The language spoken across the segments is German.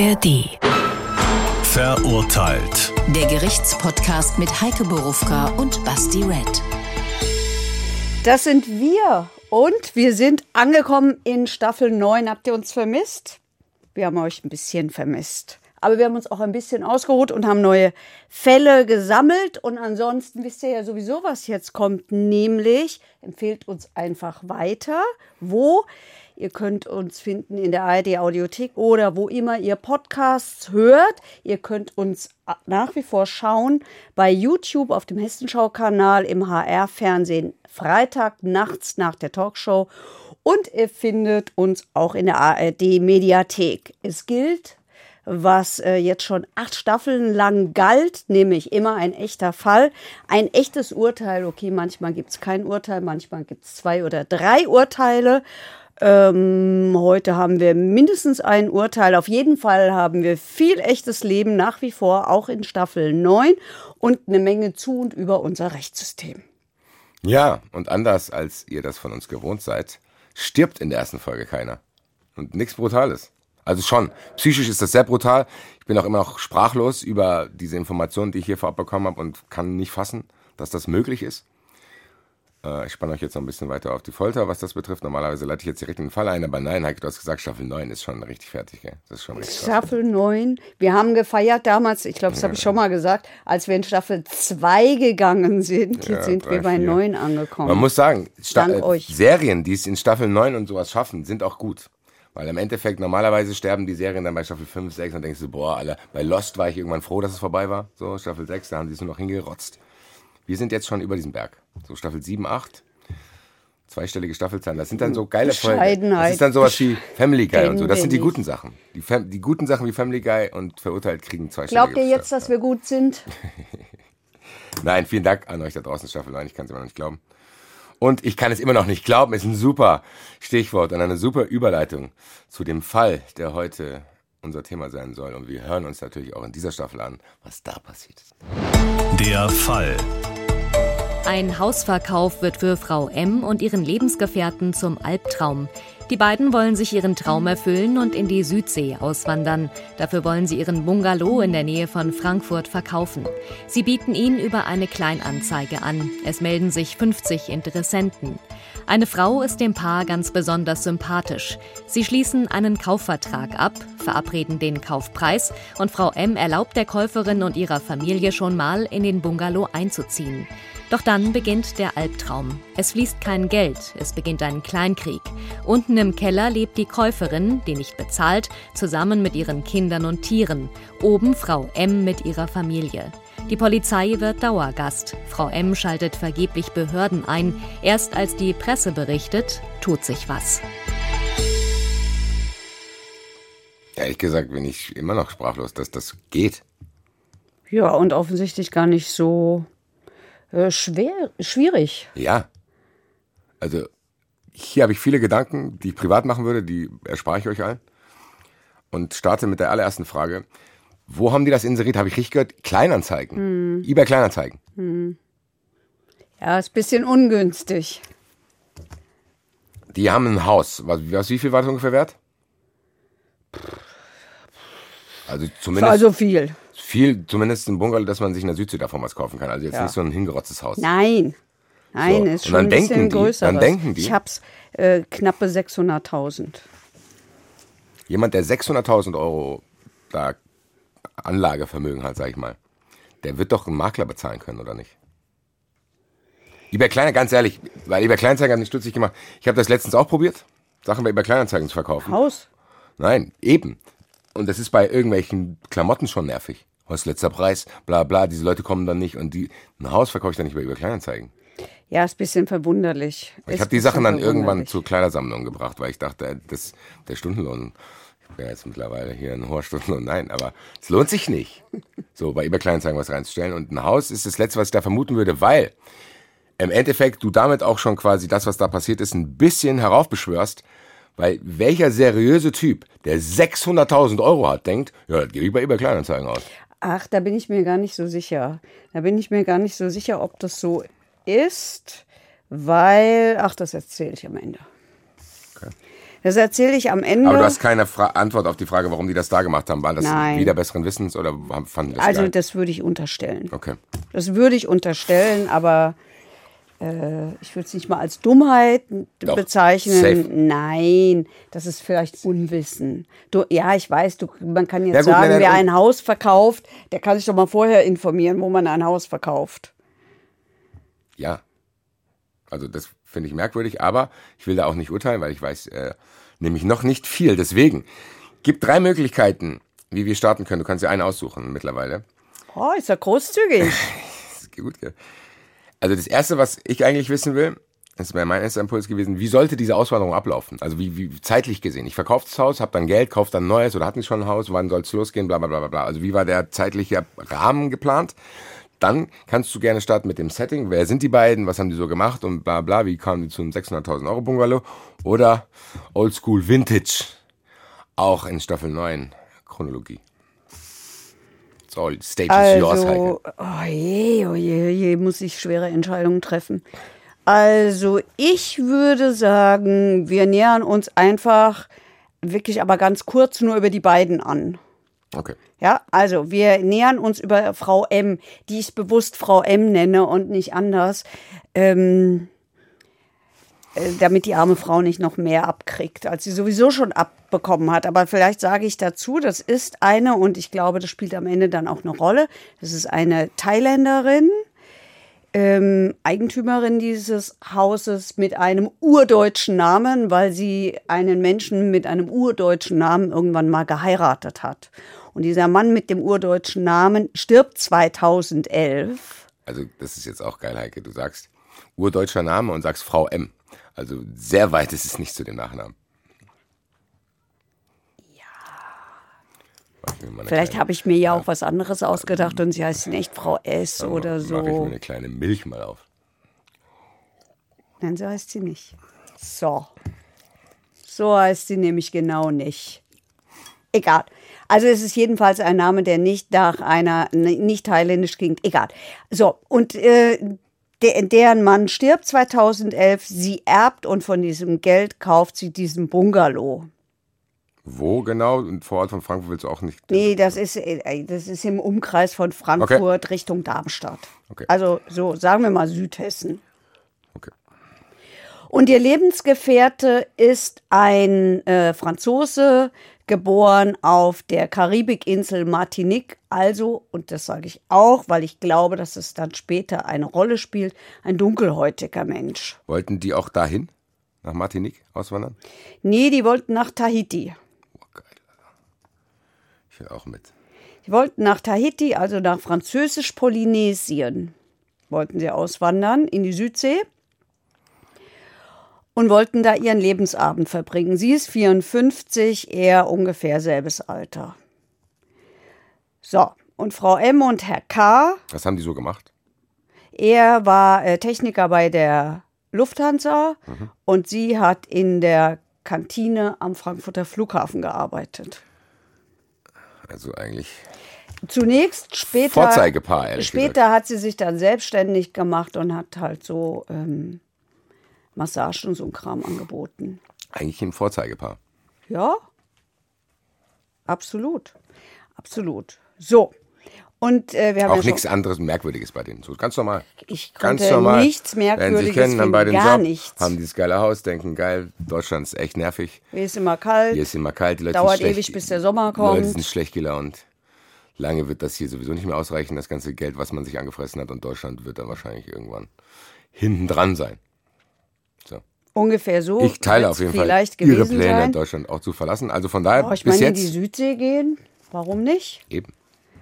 ARD. Verurteilt. Der Gerichtspodcast mit Heike Borufka und Basti Red. Das sind wir und wir sind angekommen in Staffel 9. Habt ihr uns vermisst? Wir haben euch ein bisschen vermisst. Aber wir haben uns auch ein bisschen ausgeruht und haben neue Fälle gesammelt. Und ansonsten wisst ihr ja sowieso, was jetzt kommt. Nämlich empfehlt uns einfach weiter. Wo? Ihr könnt uns finden in der ARD Audiothek oder wo immer ihr Podcasts hört. Ihr könnt uns nach wie vor schauen bei YouTube auf dem Hessenschau-Kanal im HR-Fernsehen Freitag nachts nach der Talkshow. Und ihr findet uns auch in der ARD Mediathek. Es gilt, was äh, jetzt schon acht Staffeln lang galt, nämlich immer ein echter Fall, ein echtes Urteil. Okay, manchmal gibt es kein Urteil, manchmal gibt es zwei oder drei Urteile. Ähm, heute haben wir mindestens ein Urteil. Auf jeden Fall haben wir viel echtes Leben nach wie vor, auch in Staffel 9 und eine Menge zu und über unser Rechtssystem. Ja, und anders als ihr das von uns gewohnt seid, stirbt in der ersten Folge keiner. Und nichts Brutales. Also schon, psychisch ist das sehr brutal. Ich bin auch immer noch sprachlos über diese Informationen, die ich hier vorab bekommen habe und kann nicht fassen, dass das möglich ist. Äh, ich spanne euch jetzt noch ein bisschen weiter auf die Folter, was das betrifft. Normalerweise leite ich jetzt direkt in den Fall ein, aber nein, Heike, du hast gesagt, Staffel 9 ist schon richtig fertig. Gell? Das ist schon richtig Staffel krass. 9. Wir haben gefeiert damals, ich glaube, das habe ich schon mal gesagt, als wir in Staffel 2 gegangen sind. Jetzt ja, sind drei, wir bei vier. 9 angekommen. Man muss sagen, Sta euch. Serien, die es in Staffel 9 und sowas schaffen, sind auch gut. Weil im Endeffekt, normalerweise sterben die Serien dann bei Staffel 5, 6 und denkst du, boah, Alter, bei Lost war ich irgendwann froh, dass es vorbei war. So, Staffel 6, da haben die es nur noch hingerotzt. Wir sind jetzt schon über diesem Berg. So, Staffel 7, 8, zweistellige Staffelzahlen. Das sind dann so geile Folgen. Das ist dann sowas wie Family Guy und so. Das sind die guten Sachen. Die, die, guten Sachen wie Family Guy und verurteilt kriegen zweistellige Glaubt ihr jetzt, dass wir gut sind? Nein, vielen Dank an euch da draußen, Staffel 9. Ich kann es immer noch nicht glauben. Und ich kann es immer noch nicht glauben, ist ein super Stichwort und eine super Überleitung zu dem Fall, der heute unser Thema sein soll. Und wir hören uns natürlich auch in dieser Staffel an, was da passiert ist. Der Fall. Ein Hausverkauf wird für Frau M und ihren Lebensgefährten zum Albtraum. Die beiden wollen sich ihren Traum erfüllen und in die Südsee auswandern. Dafür wollen sie ihren Bungalow in der Nähe von Frankfurt verkaufen. Sie bieten ihn über eine Kleinanzeige an. Es melden sich 50 Interessenten. Eine Frau ist dem Paar ganz besonders sympathisch. Sie schließen einen Kaufvertrag ab, verabreden den Kaufpreis und Frau M erlaubt der Käuferin und ihrer Familie schon mal in den Bungalow einzuziehen. Doch dann beginnt der Albtraum. Es fließt kein Geld, es beginnt ein Kleinkrieg. Unten im Keller lebt die Käuferin, die nicht bezahlt, zusammen mit ihren Kindern und Tieren. Oben Frau M mit ihrer Familie. Die Polizei wird Dauergast. Frau M schaltet vergeblich Behörden ein. Erst als die Presse berichtet, tut sich was. Ehrlich gesagt bin ich immer noch sprachlos, dass das geht. Ja, und offensichtlich gar nicht so äh, schwer, schwierig. Ja. Also hier habe ich viele Gedanken, die ich privat machen würde, die erspare ich euch allen. Und starte mit der allerersten Frage. Wo haben die das inseriert? Habe ich richtig gehört? Kleinanzeigen. Hm. eBay Kleinanzeigen. Hm. Ja, ist ein bisschen ungünstig. Die haben ein Haus. Was, was, wie viel war das ungefähr wert? Also zumindest. Also viel viel, zumindest ein Bungalow, dass man sich in der Südsee davon was kaufen kann. Also jetzt ja. nicht so ein hingerotztes Haus. Nein. Nein, so. ist schon ein bisschen die, größer. Dann denken die. Ich hab's äh, knappe 600.000. Jemand, der 600.000 Euro da Anlagevermögen hat, sag ich mal, der wird doch einen Makler bezahlen können, oder nicht? eBay Kleiner, ganz ehrlich, weil eBay Kleinanzeigen hat mich stutzig gemacht. Ich habe das letztens auch probiert, Sachen bei eBay Kleinanzeigen zu verkaufen. Haus? Nein, eben. Und das ist bei irgendwelchen Klamotten schon nervig was letzter Preis, bla bla, diese Leute kommen dann nicht und die, ein Haus verkaufe ich dann nicht mehr über Kleinanzeigen. Ja, ist ein bisschen verwunderlich. Ich habe die Sachen dann irgendwann zur Kleidersammlung gebracht, weil ich dachte, das, der Stundenlohn, ich bin jetzt mittlerweile hier ein hoher Stundenlohn, nein, aber es lohnt sich nicht, so bei eBay Kleinanzeigen was reinzustellen. Und ein Haus ist das Letzte, was ich da vermuten würde, weil im Endeffekt du damit auch schon quasi das, was da passiert ist, ein bisschen heraufbeschwörst, weil welcher seriöse Typ, der 600.000 Euro hat, denkt, ja, das gebe ich bei eBay Kleinanzeigen aus. Ach, da bin ich mir gar nicht so sicher. Da bin ich mir gar nicht so sicher, ob das so ist, weil, ach, das erzähle ich am Ende. Okay. Das erzähle ich am Ende. Aber du hast keine Fra Antwort auf die Frage, warum die das da gemacht haben. War das Nein. wieder besseren Wissens oder fanden das Also geil? das würde ich unterstellen. Okay. Das würde ich unterstellen, aber äh, ich würde es nicht mal als Dummheit Doch, bezeichnen. safe. Nein, das ist vielleicht Unwissen. Du, ja, ich weiß, du, man kann jetzt Ja, gut, sagen, nein, nein, wer ein Haus verkauft, der kann sich doch mal vorher informieren, wo man ein Haus verkauft. Ja. Also das finde ich merkwürdig, aber ich will da auch nicht urteilen, weil ich weiß äh, nämlich noch nicht viel. Deswegen gibt drei Möglichkeiten, wie wir starten können. Du kannst dir eine aussuchen mittlerweile. Oh, ist ja großzügig. Ist gut, gell? Also das Erste, was ich eigentlich wissen will, das wäre mein erster Impuls gewesen, wie sollte diese Auswanderung ablaufen? Also wie, wie zeitlich gesehen. Ich verkaufe das Haus, habe dann Geld, kaufe dann neues oder hatten schon ein Haus, wann soll es losgehen, bla bla bla, bla. Also wie war der zeitliche Rahmen geplant? Dann kannst du gerne starten mit dem Setting. Wer sind die beiden? Was haben die so gemacht? Und bla bla. Wie kamen die zu einem 600.000 Euro Bungalow? Oder Oldschool Vintage. Auch in Staffel 9. Chronologie. All stage is yours, Heike. Also, oh je, oh je, oh je, muss ich schwere Entscheidungen treffen. Also, ich würde sagen, wir nähern uns einfach wirklich aber ganz kurz nur über die beiden an. Okay. Ja, also wir nähern uns über Frau M, die ich bewusst Frau M nenne und nicht anders, ähm, äh, damit die arme Frau nicht noch mehr abkriegt, als sie sowieso schon abbekommen hat. Aber vielleicht sage ich dazu, das ist eine, und ich glaube, das spielt am Ende dann auch eine Rolle, das ist eine Thailänderin, ähm, Eigentümerin dieses Hauses mit einem urdeutschen Namen, weil sie einen Menschen mit einem urdeutschen Namen irgendwann mal geheiratet hat. Und dieser Mann mit dem urdeutschen Namen stirbt 2011. Also, das ist jetzt auch geil, Heike. Du sagst urdeutscher Name und sagst Frau M. Also, sehr weit ist es nicht zu dem Nachnamen. Vielleicht habe ich mir ja auch was anderes ausgedacht und sie heißt nicht Frau S oder Mache ich mir so. eine kleine Milch mal auf. Nein, so heißt sie nicht. So. So heißt sie nämlich genau nicht. Egal. Also es ist jedenfalls ein Name, der nicht nach einer, nicht thailändisch klingt. Egal. So, und äh, der, deren Mann stirbt 2011. Sie erbt und von diesem Geld kauft sie diesen Bungalow. Wo genau? Und vor Ort von Frankfurt willst du auch nicht. Nee, das ist, äh, das ist im Umkreis von Frankfurt Richtung Darmstadt. Okay. Also so, sagen wir mal Südhessen. Okay. Und ihr Lebensgefährte ist ein äh, Franzose, geboren auf der Karibikinsel Martinique. Also, und das sage ich auch, weil ich glaube, dass es dann später eine Rolle spielt, ein dunkelhäutiger Mensch. Wollten die auch dahin? Nach Martinique auswandern? Nee, die wollten nach Tahiti. Ich auch mit. Die wollten nach Tahiti, also nach Französisch-Polynesien, wollten sie auswandern in die Südsee und wollten da ihren Lebensabend verbringen. Sie ist 54, er ungefähr selbes Alter. So, und Frau M und Herr K., Was haben die so gemacht? er war äh, Techniker bei der Lufthansa und sie hat in der Kantine am Frankfurter Flughafen gearbeitet. Also eigentlich Zunächst, später, Vorzeigepaar, ehrlich später gesagt. hat sie sich dann selbstständig gemacht und hat halt so ähm, Massagen und so ein Kram angeboten. Eigentlich ein Vorzeigepaar. Ja, absolut, absolut. So, und äh, wir haben Auch ja nichts anderes Merkwürdiges bei denen. So ganz normal. ich Ganz konnte normal. nichts Lernen sich Merkwürdiges kennen, haben finden, beide einen gar Job, nichts. haben dieses geile Haus, denken, geil, Deutschland ist echt nervig. Hier ist immer kalt. Hier ist immer kalt, die Leute Dauert schlecht, ewig, bis der Sommer Die Leute kommt. sind schlecht gelaunt. Lange wird das hier sowieso nicht mehr ausreichen, das ganze Geld, was man sich angefressen hat. Und Deutschland wird dann wahrscheinlich irgendwann hinten dran sein. So. Ungefähr so. Ich teile auf jeden Fall ihre Pläne, sein. Deutschland auch zu verlassen. Also von daher, Oh, ich bis meine, in die jetzt Südsee gehen? Warum nicht? eben.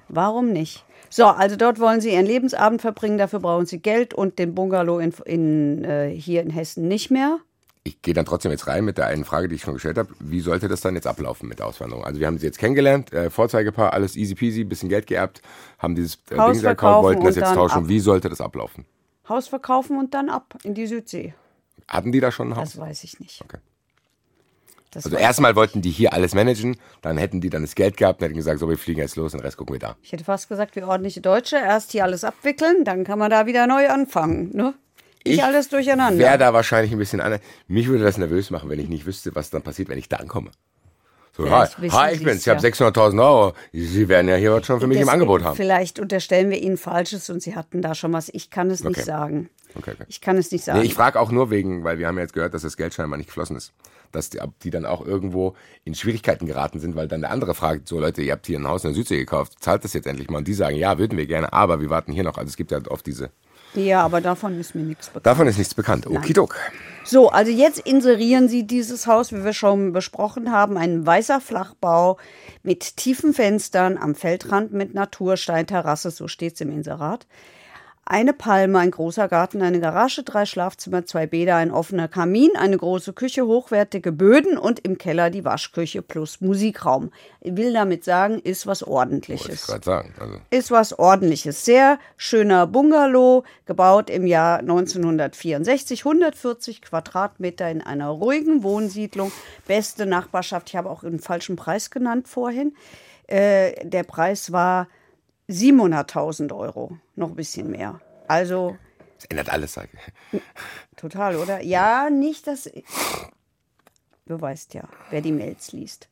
Warum nicht? So, also dort wollen sie ihren Lebensabend verbringen, dafür brauchen sie Geld und den Bungalow in, in, äh, hier in Hessen nicht mehr. Ich gehe dann trotzdem jetzt rein mit der einen Frage, die ich schon gestellt habe. Wie sollte das dann jetzt ablaufen mit der Auswanderung? Also wir haben sie jetzt kennengelernt, äh, Vorzeigepaar, alles easy peasy, bisschen Geld geerbt, haben dieses äh, Ding verkaufen wollten das jetzt tauschen. ab. Wie sollte das ablaufen? Haus verkaufen und dann ab in die Südsee. Hatten die da schon ein Haus? Das weiß ich nicht. Okay. Das Also erstmal wollten die hier alles managen, dann hätten die dann das Geld gehabt und hätten gesagt, so wir fliegen jetzt los, den Rest gucken wir da. ich hätte fast gesagt, wie ordentliche Deutsche, erst hier alles abwickeln, dann kann man da wieder neu anfangen. Ne? ich alles durcheinander. Wäre da wahrscheinlich ein bisschen anders. Mich würde das nervös machen, wenn ich nicht wüsste, was dann passiert, wenn ich da ankomme. So, hi, hi, ich bin's, ich habe 600.000 Euro. Sie werden ja hier was schon für mich das, im Angebot haben. Vielleicht unterstellen wir Ihnen Falsches und Sie hatten da schon was. Ich kann es okay. nicht sagen. Okay, okay. Ich kann es nicht sagen. Nee, ich frage auch nur wegen, weil wir haben ja jetzt gehört, dass das Geld scheinbar nicht geflossen ist. Dass die, die, dann auch irgendwo in Schwierigkeiten geraten sind, weil dann der andere fragt, so Leute, ihr habt hier ein Haus in der Südsee gekauft, zahlt das jetzt endlich mal. Und die sagen, ja, würden wir gerne, aber wir warten hier noch. Also es gibt ja oft diese ja, aber davon ist mir nichts bekannt. Davon ist nichts bekannt. Okidok. So, also jetzt inserieren Sie dieses Haus, wie wir schon besprochen haben, ein weißer Flachbau mit tiefen Fenstern am Feldrand mit Natursteinterrasse, so steht es im Inserat. Eine Palme, ein großer Garten, eine Garage, drei Schlafzimmer, zwei Bäder, ein offener Kamin, eine große Küche, hochwertige Böden und im Keller die Waschküche plus Musikraum. Ich will damit sagen, ist was Ordentliches. Wollte ich sagen. Also. Ist was Ordentliches. Sehr schöner Bungalow, gebaut im Jahr 1964, 140 Quadratmeter in einer ruhigen Wohnsiedlung. Beste Nachbarschaft. Ich habe auch einen falschen Preis genannt vorhin. Äh, der Preis war 700.000 Euro, noch ein bisschen mehr. Also. Das ändert alles, sage ich. Total, oder? Ja, nicht das. Du weißt ja, wer die Mails liest.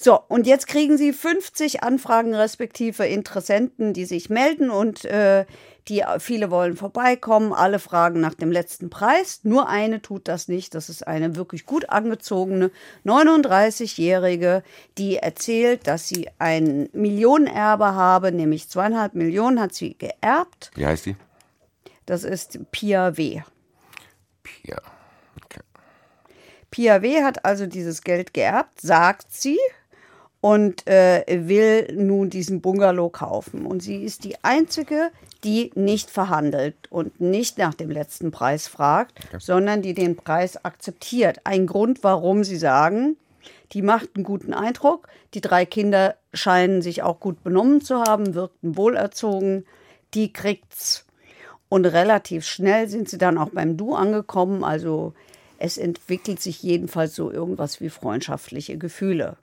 So, und jetzt kriegen Sie 50 Anfragen respektive Interessenten, die sich melden und äh, die viele wollen vorbeikommen, alle fragen nach dem letzten Preis. Nur eine tut das nicht. Das ist eine wirklich gut angezogene 39-Jährige, die erzählt, dass sie ein Millionenerbe habe, nämlich zweieinhalb Millionen hat sie geerbt. Wie heißt die? Das ist Pia W. Pia. Okay. Pia W. hat also dieses Geld geerbt, sagt sie und äh, will nun diesen Bungalow kaufen. Und sie ist die einzige, die nicht verhandelt und nicht nach dem letzten Preis fragt, okay. sondern die den Preis akzeptiert. Ein Grund, warum sie sagen, die macht einen guten Eindruck. Die drei Kinder scheinen sich auch gut benommen zu haben, wirkten wohlerzogen. Die kriegt's. Und relativ schnell sind sie dann auch beim Du angekommen. Also es entwickelt sich jedenfalls so irgendwas wie freundschaftliche Gefühle.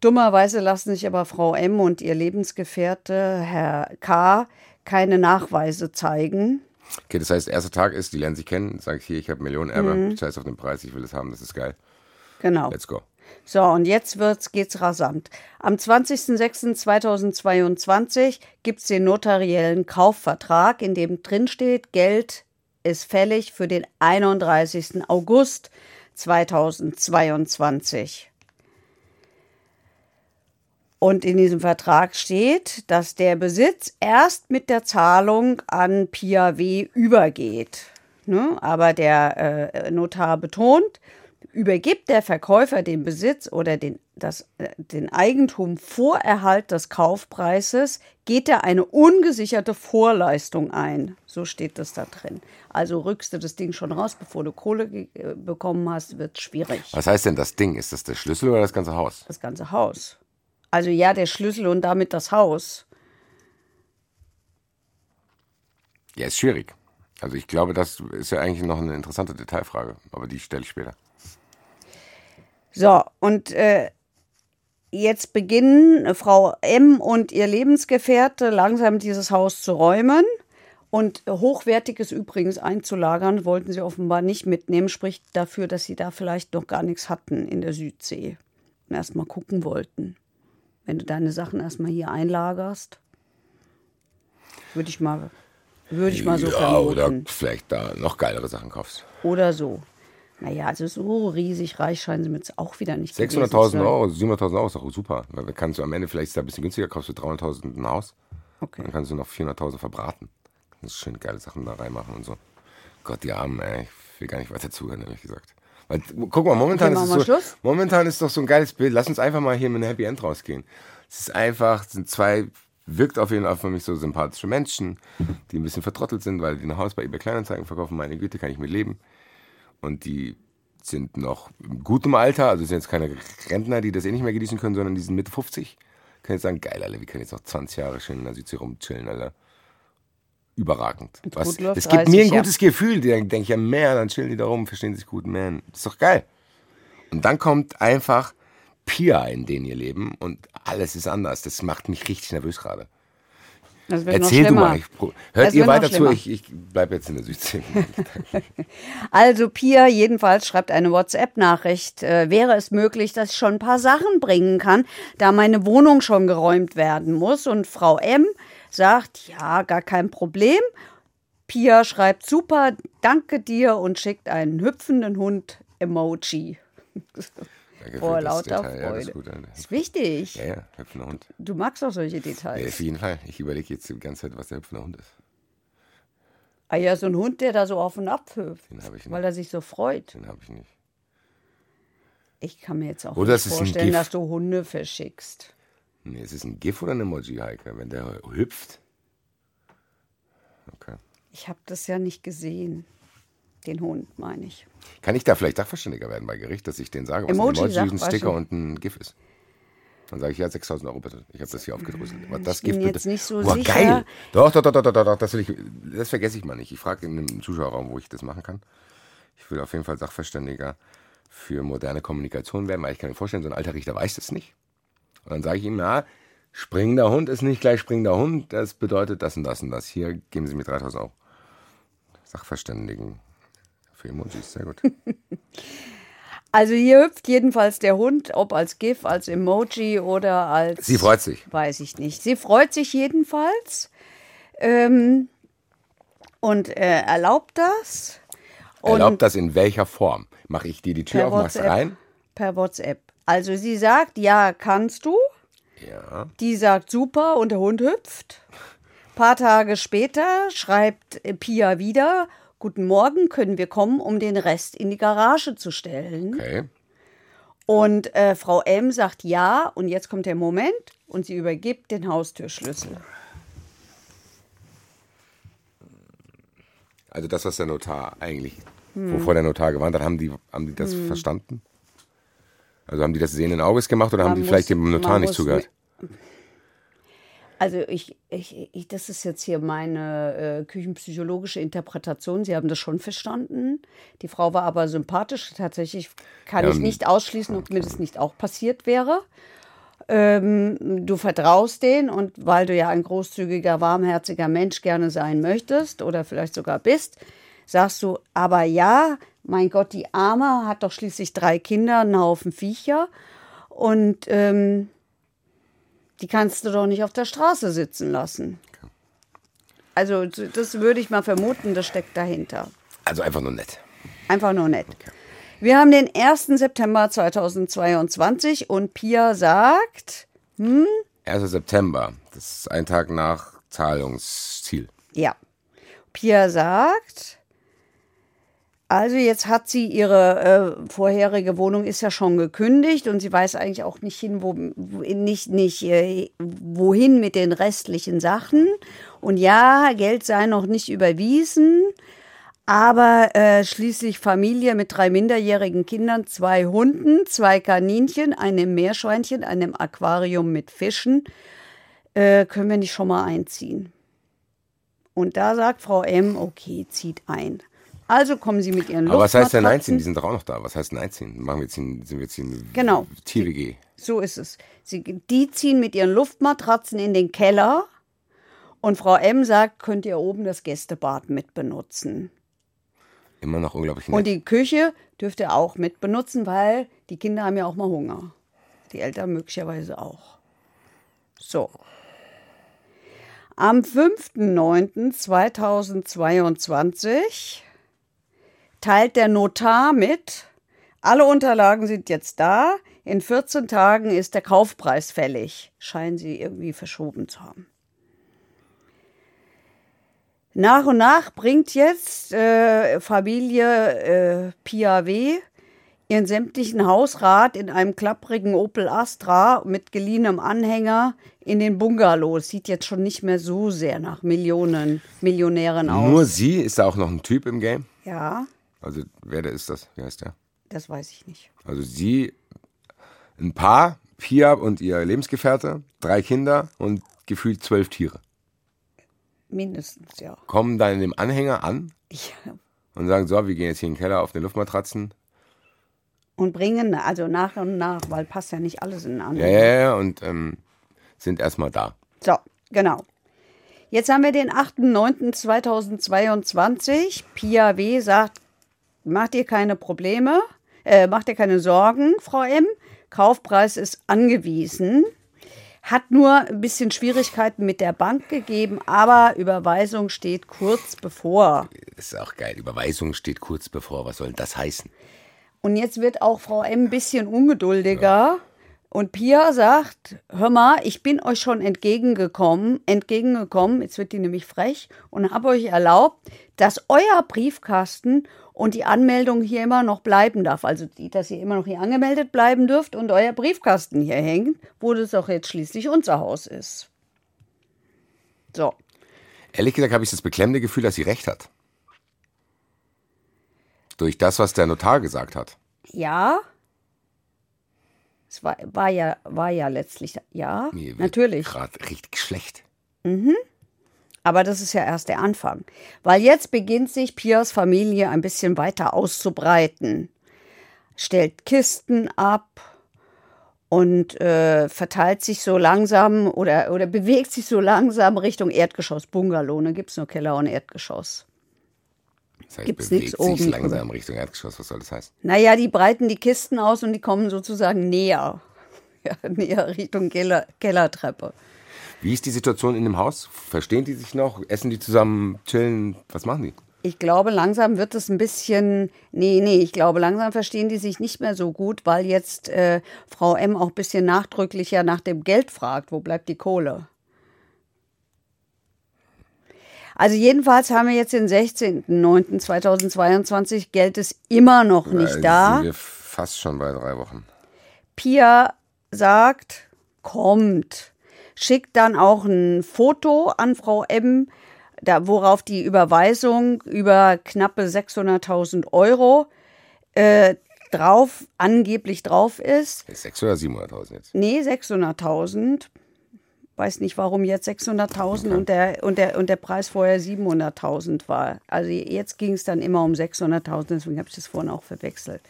Dummerweise lassen sich aber Frau M. und ihr Lebensgefährte, Herr K., keine Nachweise zeigen. Okay, das heißt, erster Tag ist, die lernen sich kennen, sage ich hier, ich habe Millionen Erbe, mhm. scheiß auf den Preis, ich will das haben, das ist geil. Genau. Let's go. So, und jetzt wird's, geht's rasant. Am 20.06.2022 gibt es den notariellen Kaufvertrag, in dem drinsteht, Geld ist fällig für den 31. August 2022. Und in diesem Vertrag steht, dass der Besitz erst mit der Zahlung an Pia W. übergeht. Ne? Aber der äh, Notar betont, übergibt der Verkäufer den Besitz oder den, das, äh, den Eigentum vor Erhalt des Kaufpreises, geht er eine ungesicherte Vorleistung ein. So steht das da drin. Also rückst du das Ding schon raus, bevor du Kohle äh, bekommen hast, wird schwierig. Was heißt denn das Ding? Ist das der Schlüssel oder das ganze Haus? Das ganze Haus. Also ja, der Schlüssel und damit das Haus. Ja, ist schwierig. Also ich glaube, das ist ja eigentlich noch eine interessante Detailfrage, aber die stelle ich später. So, und äh, jetzt beginnen Frau M und ihr Lebensgefährte langsam dieses Haus zu räumen. Und Hochwertiges übrigens einzulagern, wollten sie offenbar nicht mitnehmen, spricht dafür, dass sie da vielleicht noch gar nichts hatten in der Südsee und erst mal gucken wollten wenn du deine Sachen erstmal hier einlagerst. Würde ich mal, würde ich mal so ja, vermuten. Oder vielleicht da noch geilere Sachen kaufst. Oder so. Naja, also so riesig reich scheinen sie mir jetzt auch wieder nicht 600.000 Euro, 700.000 Euro ist auch super. Weil kannst du am Ende vielleicht ist da ein bisschen günstiger, kaufst du 300.000 ein Haus. Okay. Dann kannst du noch 400.000 verbraten. Kannst schön geile Sachen da reinmachen und so. Gott, die Armen, ey. Ich will gar nicht weiter zuhören, ehrlich gesagt. Weil, guck mal, momentan ist, es so, momentan ist doch so ein geiles Bild. Lass uns einfach mal hier mit einem Happy End rausgehen. Es ist einfach, sind zwei, wirkt auf jeden Fall für mich so sympathische Menschen, die ein bisschen vertrottelt sind, weil die ein Haus bei eBay Kleinanzeigen verkaufen. Meine Güte, kann ich mit leben. Und die sind noch im gutem Alter, also sind jetzt keine Rentner, die das eh nicht mehr genießen können, sondern die sind Mitte 50. Kann jetzt sagen, geil, Alter, wir können jetzt noch 20 Jahre schön in der Südsee rumchillen, Alter überragend. Was, es gibt mir ein gutes ja. Gefühl, dann denke ich ja mehr, dann chillen die da rum, verstehen sich gut, man. Das ist doch geil. Und dann kommt einfach Pia in den ihr Leben und alles ist anders. Das macht mich richtig nervös gerade. Erzähl du mal. Ich, hört das ihr weiter zu? Ich, ich bleibe jetzt in der Südsee. also Pia jedenfalls schreibt eine WhatsApp-Nachricht. Äh, wäre es möglich, dass ich schon ein paar Sachen bringen kann, da meine Wohnung schon geräumt werden muss? Und Frau M sagt, ja, gar kein Problem. Pia schreibt super, danke dir und schickt einen hüpfenden Hund-Emoji. Vor lauter Detail. Freude. Ja, das, ist ist wichtig. Ja, ja, hüpfender Hund. Du magst auch solche Details. Ja, auf jeden Fall. Ich überlege jetzt die ganze Zeit, was der hüpfende Hund ist. Ah ja, so ein Hund, der da so auf und ab hüpft. Den habe ich nicht. Weil er sich so freut. Den habe ich nicht. Ich kann mir jetzt auch oder nicht vorstellen, dass du Hunde verschickst. Nee, es ist ein GIF oder ein Emoji, Heike. Wenn der hüpft. Okay. Ich habe das ja nicht gesehen. Den Hund, meine ich. Kann ich da vielleicht Sachverständiger werden bei Gericht, dass ich denen sage, was Emoji, ein Emoji, ein Sticker und ein GIF ist? Dann sage ich, ja, 6000 Euro bitte. Ich habe das hier aufgedröselt. Aber das GIF jetzt bitte. nicht so Boah, sicher. geil. Doch, doch, doch, doch, doch, doch, das, will ich, das vergesse ich mal nicht. Ich frage in einem Zuschauerraum, wo ich das machen kann. Ich will auf jeden Fall Sachverständiger für moderne Kommunikation werden, weil ich kann mir vorstellen, so ein alter Richter weiß das nicht. Und dann sage ich ihm, ja, springender Hund ist nicht gleich springender Hund, das bedeutet das und das und das. Hier geben Sie mir 3000 Euro. Sachverständigen für Emojis, sehr gut. Also hier hüpft jedenfalls der Hund, ob als GIF, als Emoji oder als. Sie freut sich. Weiß ich nicht. Sie freut sich jedenfalls ähm, und äh, erlaubt das. erlaubt das in welcher Form? Mache ich dir die Tür auf, machst rein? Per WhatsApp. Also sie sagt, ja, kannst du. Ja. Die sagt super und der Hund hüpft. Ein paar Tage später schreibt Pia wieder, Guten Morgen, können wir kommen, um den Rest in die Garage zu stellen? Okay. Und äh, Frau M sagt ja, und jetzt kommt der Moment und sie übergibt den Haustürschlüssel. Also das, was der Notar eigentlich, hm. wovor der Notar gewarnt hat, haben die, haben die das hm. verstanden? Also haben die das sehenden Auges gemacht oder man haben die muss, vielleicht dem Notar nicht zugehört? Also ich, ich, ich, das ist jetzt hier meine äh, küchenpsychologische Interpretation. Sie haben das schon verstanden. Die Frau war aber sympathisch. Tatsächlich kann ja, ich nicht ausschließen, ob mir das nicht auch passiert wäre. Ähm, du vertraust denen und weil du ja ein großzügiger, warmherziger Mensch gerne sein möchtest oder vielleicht sogar bist, sagst du, aber ja, mein Gott, die Arme hat doch schließlich drei Kinder, einen Haufen Viecher und ähm, die kannst du doch nicht auf der Straße sitzen lassen. Also das würde ich mal vermuten, das steckt dahinter. Also einfach nur nett. Einfach nur nett. Okay. Wir haben den 1. September 2022 und Pia sagt, hm? 1. September, das ist ein Tag nach Zahlungsziel. Ja. Pia sagt, also jetzt hat sie ihre äh, vorherige Wohnung ist ja schon gekündigt und sie weiß eigentlich auch nicht hin, wo, nicht, nicht äh, wohin mit den restlichen Sachen. Und ja, Geld sei noch nicht überwiesen, aber äh, schließlich Familie mit drei minderjährigen Kindern, zwei Hunden, zwei Kaninchen, einem Meerschweinchen, einem Aquarium mit Fischen. Äh, können wir nicht schon mal einziehen? Und da sagt Frau M, okay, zieht ein. Also kommen sie mit ihren Aber was heißt denn einziehen? Die sind doch auch noch da. Was heißt denn einziehen? Machen wir jetzt in, sind wir jetzt in genau. Tier-WG? So ist es. Sie, die ziehen mit ihren Luftmatratzen in den Keller und Frau M sagt, könnt ihr oben das Gästebad mitbenutzen. Immer noch unglaublich nett. Und die Küche dürft ihr auch mitbenutzen, weil die Kinder haben ja auch mal Hunger. Die Eltern möglicherweise auch. So. Am 5.9.2022 teilt der Notar mit, alle Unterlagen sind jetzt da, in 14 Tagen ist der Kaufpreis fällig. Scheinen sie irgendwie verschoben zu haben. Nach und nach bringt jetzt äh, Familie äh, Piaw ihren sämtlichen Hausrat in einem klapprigen Opel Astra mit geliehenem Anhänger in den Bungalow. Sieht jetzt schon nicht mehr so sehr nach Millionen, Millionären aus. Nur sie? Ist da auch noch ein Typ im Game? Ja. Also wer der ist das? Wie heißt der? Das weiß ich nicht. Also sie, ein Paar, Pia und ihr Lebensgefährte, drei Kinder und gefühlt zwölf Tiere. Mindestens, ja. Kommen dann in dem Anhänger an ja. und sagen, so, wir gehen jetzt hier in den Keller auf den Luftmatratzen. Und bringen, also nach und nach, weil passt ja nicht alles in den Anhänger. Ja, ja, ja, und ähm, sind erstmal da. So, genau. Jetzt haben wir den 8.9.2022. Pia W. sagt, macht ihr keine Probleme, äh, macht ihr keine Sorgen, Frau M. Kaufpreis ist angewiesen. Hat nur ein bisschen Schwierigkeiten mit der Bank gegeben, aber Überweisung steht kurz bevor. Das ist auch geil. Überweisung steht kurz bevor. Was soll denn das heißen? Und jetzt wird auch Frau M ein bisschen ungeduldiger. Ja. Und Pia sagt, hör mal, ich bin euch schon entgegengekommen, entgegengekommen, jetzt wird die nämlich frech, und habe euch erlaubt, dass euer Briefkasten und die Anmeldung hier immer noch bleiben darf. Also, dass ihr immer noch hier angemeldet bleiben dürft und euer Briefkasten hier hängt, wo das auch jetzt schließlich unser Haus ist. So. Ehrlich gesagt habe ich das beklemmende Gefühl, dass sie recht hat. Durch das, was der Notar gesagt hat. Ja, es war, war, ja, war ja letztlich, ja, Mir natürlich. Gerade richtig schlecht. Mhm. Aber das ist ja erst der Anfang. Weil jetzt beginnt sich Piers Familie ein bisschen weiter auszubreiten. Stellt Kisten ab und äh, verteilt sich so langsam oder, oder bewegt sich so langsam Richtung Erdgeschoss. Bungalow, ne? Gibt es nur Keller und Erdgeschoss. Das heißt, Gibt's nichts oben. langsam? Richtung Erdgeschoss. Was soll das heißen? Naja, die breiten die Kisten aus und die kommen sozusagen näher. Ja, näher Richtung Keller, Kellertreppe. Wie ist die Situation in dem Haus? Verstehen die sich noch? Essen die zusammen? Chillen? Was machen die? Ich glaube, langsam wird es ein bisschen. Nee, nee, ich glaube, langsam verstehen die sich nicht mehr so gut, weil jetzt äh, Frau M auch ein bisschen nachdrücklicher nach dem Geld fragt. Wo bleibt die Kohle? Also jedenfalls haben wir jetzt den 16.09.2022, Geld ist immer noch nicht da. Sind wir fast schon bei drei Wochen. Pia sagt, kommt, schickt dann auch ein Foto an Frau M., da, worauf die Überweisung über knappe 600.000 Euro äh, drauf, angeblich drauf ist. 600 oder 700.000 jetzt? Nee, 600.000 weiß nicht, warum jetzt 600.000 okay. und, der, und, der, und der Preis vorher 700.000 war. Also jetzt ging es dann immer um 600.000, deswegen habe ich das vorhin auch verwechselt.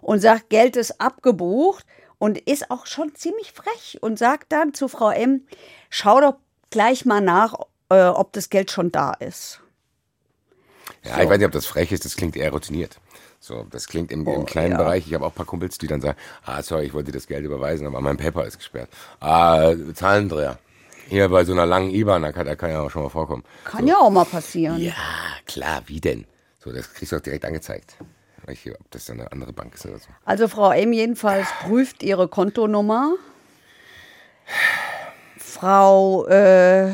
Und sagt, Geld ist abgebucht und ist auch schon ziemlich frech und sagt dann zu Frau M, schau doch gleich mal nach, äh, ob das Geld schon da ist. Ja, so. ich weiß nicht, ob das frech ist, das klingt eher routiniert. So, das klingt im, im kleinen ja. Bereich. Ich habe auch ein paar Kumpels, die dann sagen, ah, sorry, ich wollte das Geld überweisen, aber mein Paper ist gesperrt. Ah, Zahlendreher. Hier bei so einer langen IBAN, da kann, da kann ja auch schon mal vorkommen. Kann so. ja auch mal passieren. Ja, klar, wie denn? So, das kriegst du auch direkt angezeigt. Ich, ob das eine andere Bank ist oder so. Also Frau M jedenfalls prüft ihre Kontonummer. Frau äh,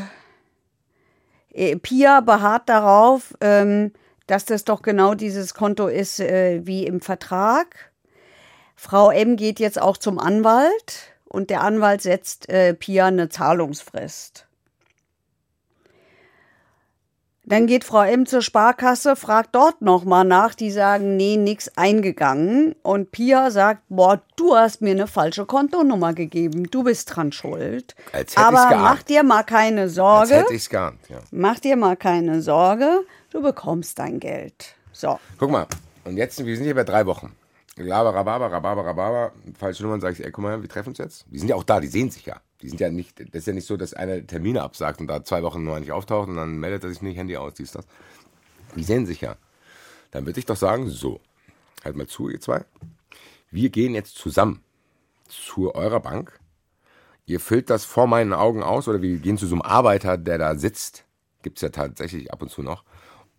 äh, Pia beharrt darauf, ähm, dass das doch genau dieses Konto ist äh, wie im Vertrag. Frau M geht jetzt auch zum Anwalt und der Anwalt setzt äh, Pia eine Zahlungsfrist. Dann geht Frau M zur Sparkasse, fragt dort nochmal nach. Die sagen, nee, nichts eingegangen. Und Pia sagt, boah, du hast mir eine falsche Kontonummer gegeben. Du bist dran schuld. Als hätte Aber geahnt. mach dir mal keine Sorge. Als hätte ich's geahnt, ja. Mach dir mal keine Sorge. Du bekommst dein Geld. So. Guck mal. Und jetzt, wir sind hier bei drei Wochen. Laber, Rhabarber, Rhabarber, Rhabarber, falsche Nummern, sage ich, ey, guck mal, wir treffen uns jetzt. Die sind ja auch da, die sehen sich ja. Die sind ja nicht, das ist ja nicht so, dass einer Termine absagt und da zwei Wochen noch nicht auftaucht und dann meldet er sich nicht, Handy aus, dies, das. Die sehen sich ja. Dann würde ich doch sagen, so, halt mal zu, ihr zwei. Wir gehen jetzt zusammen zu eurer Bank. Ihr füllt das vor meinen Augen aus oder wir gehen zu so einem Arbeiter, der da sitzt, gibt es ja tatsächlich ab und zu noch,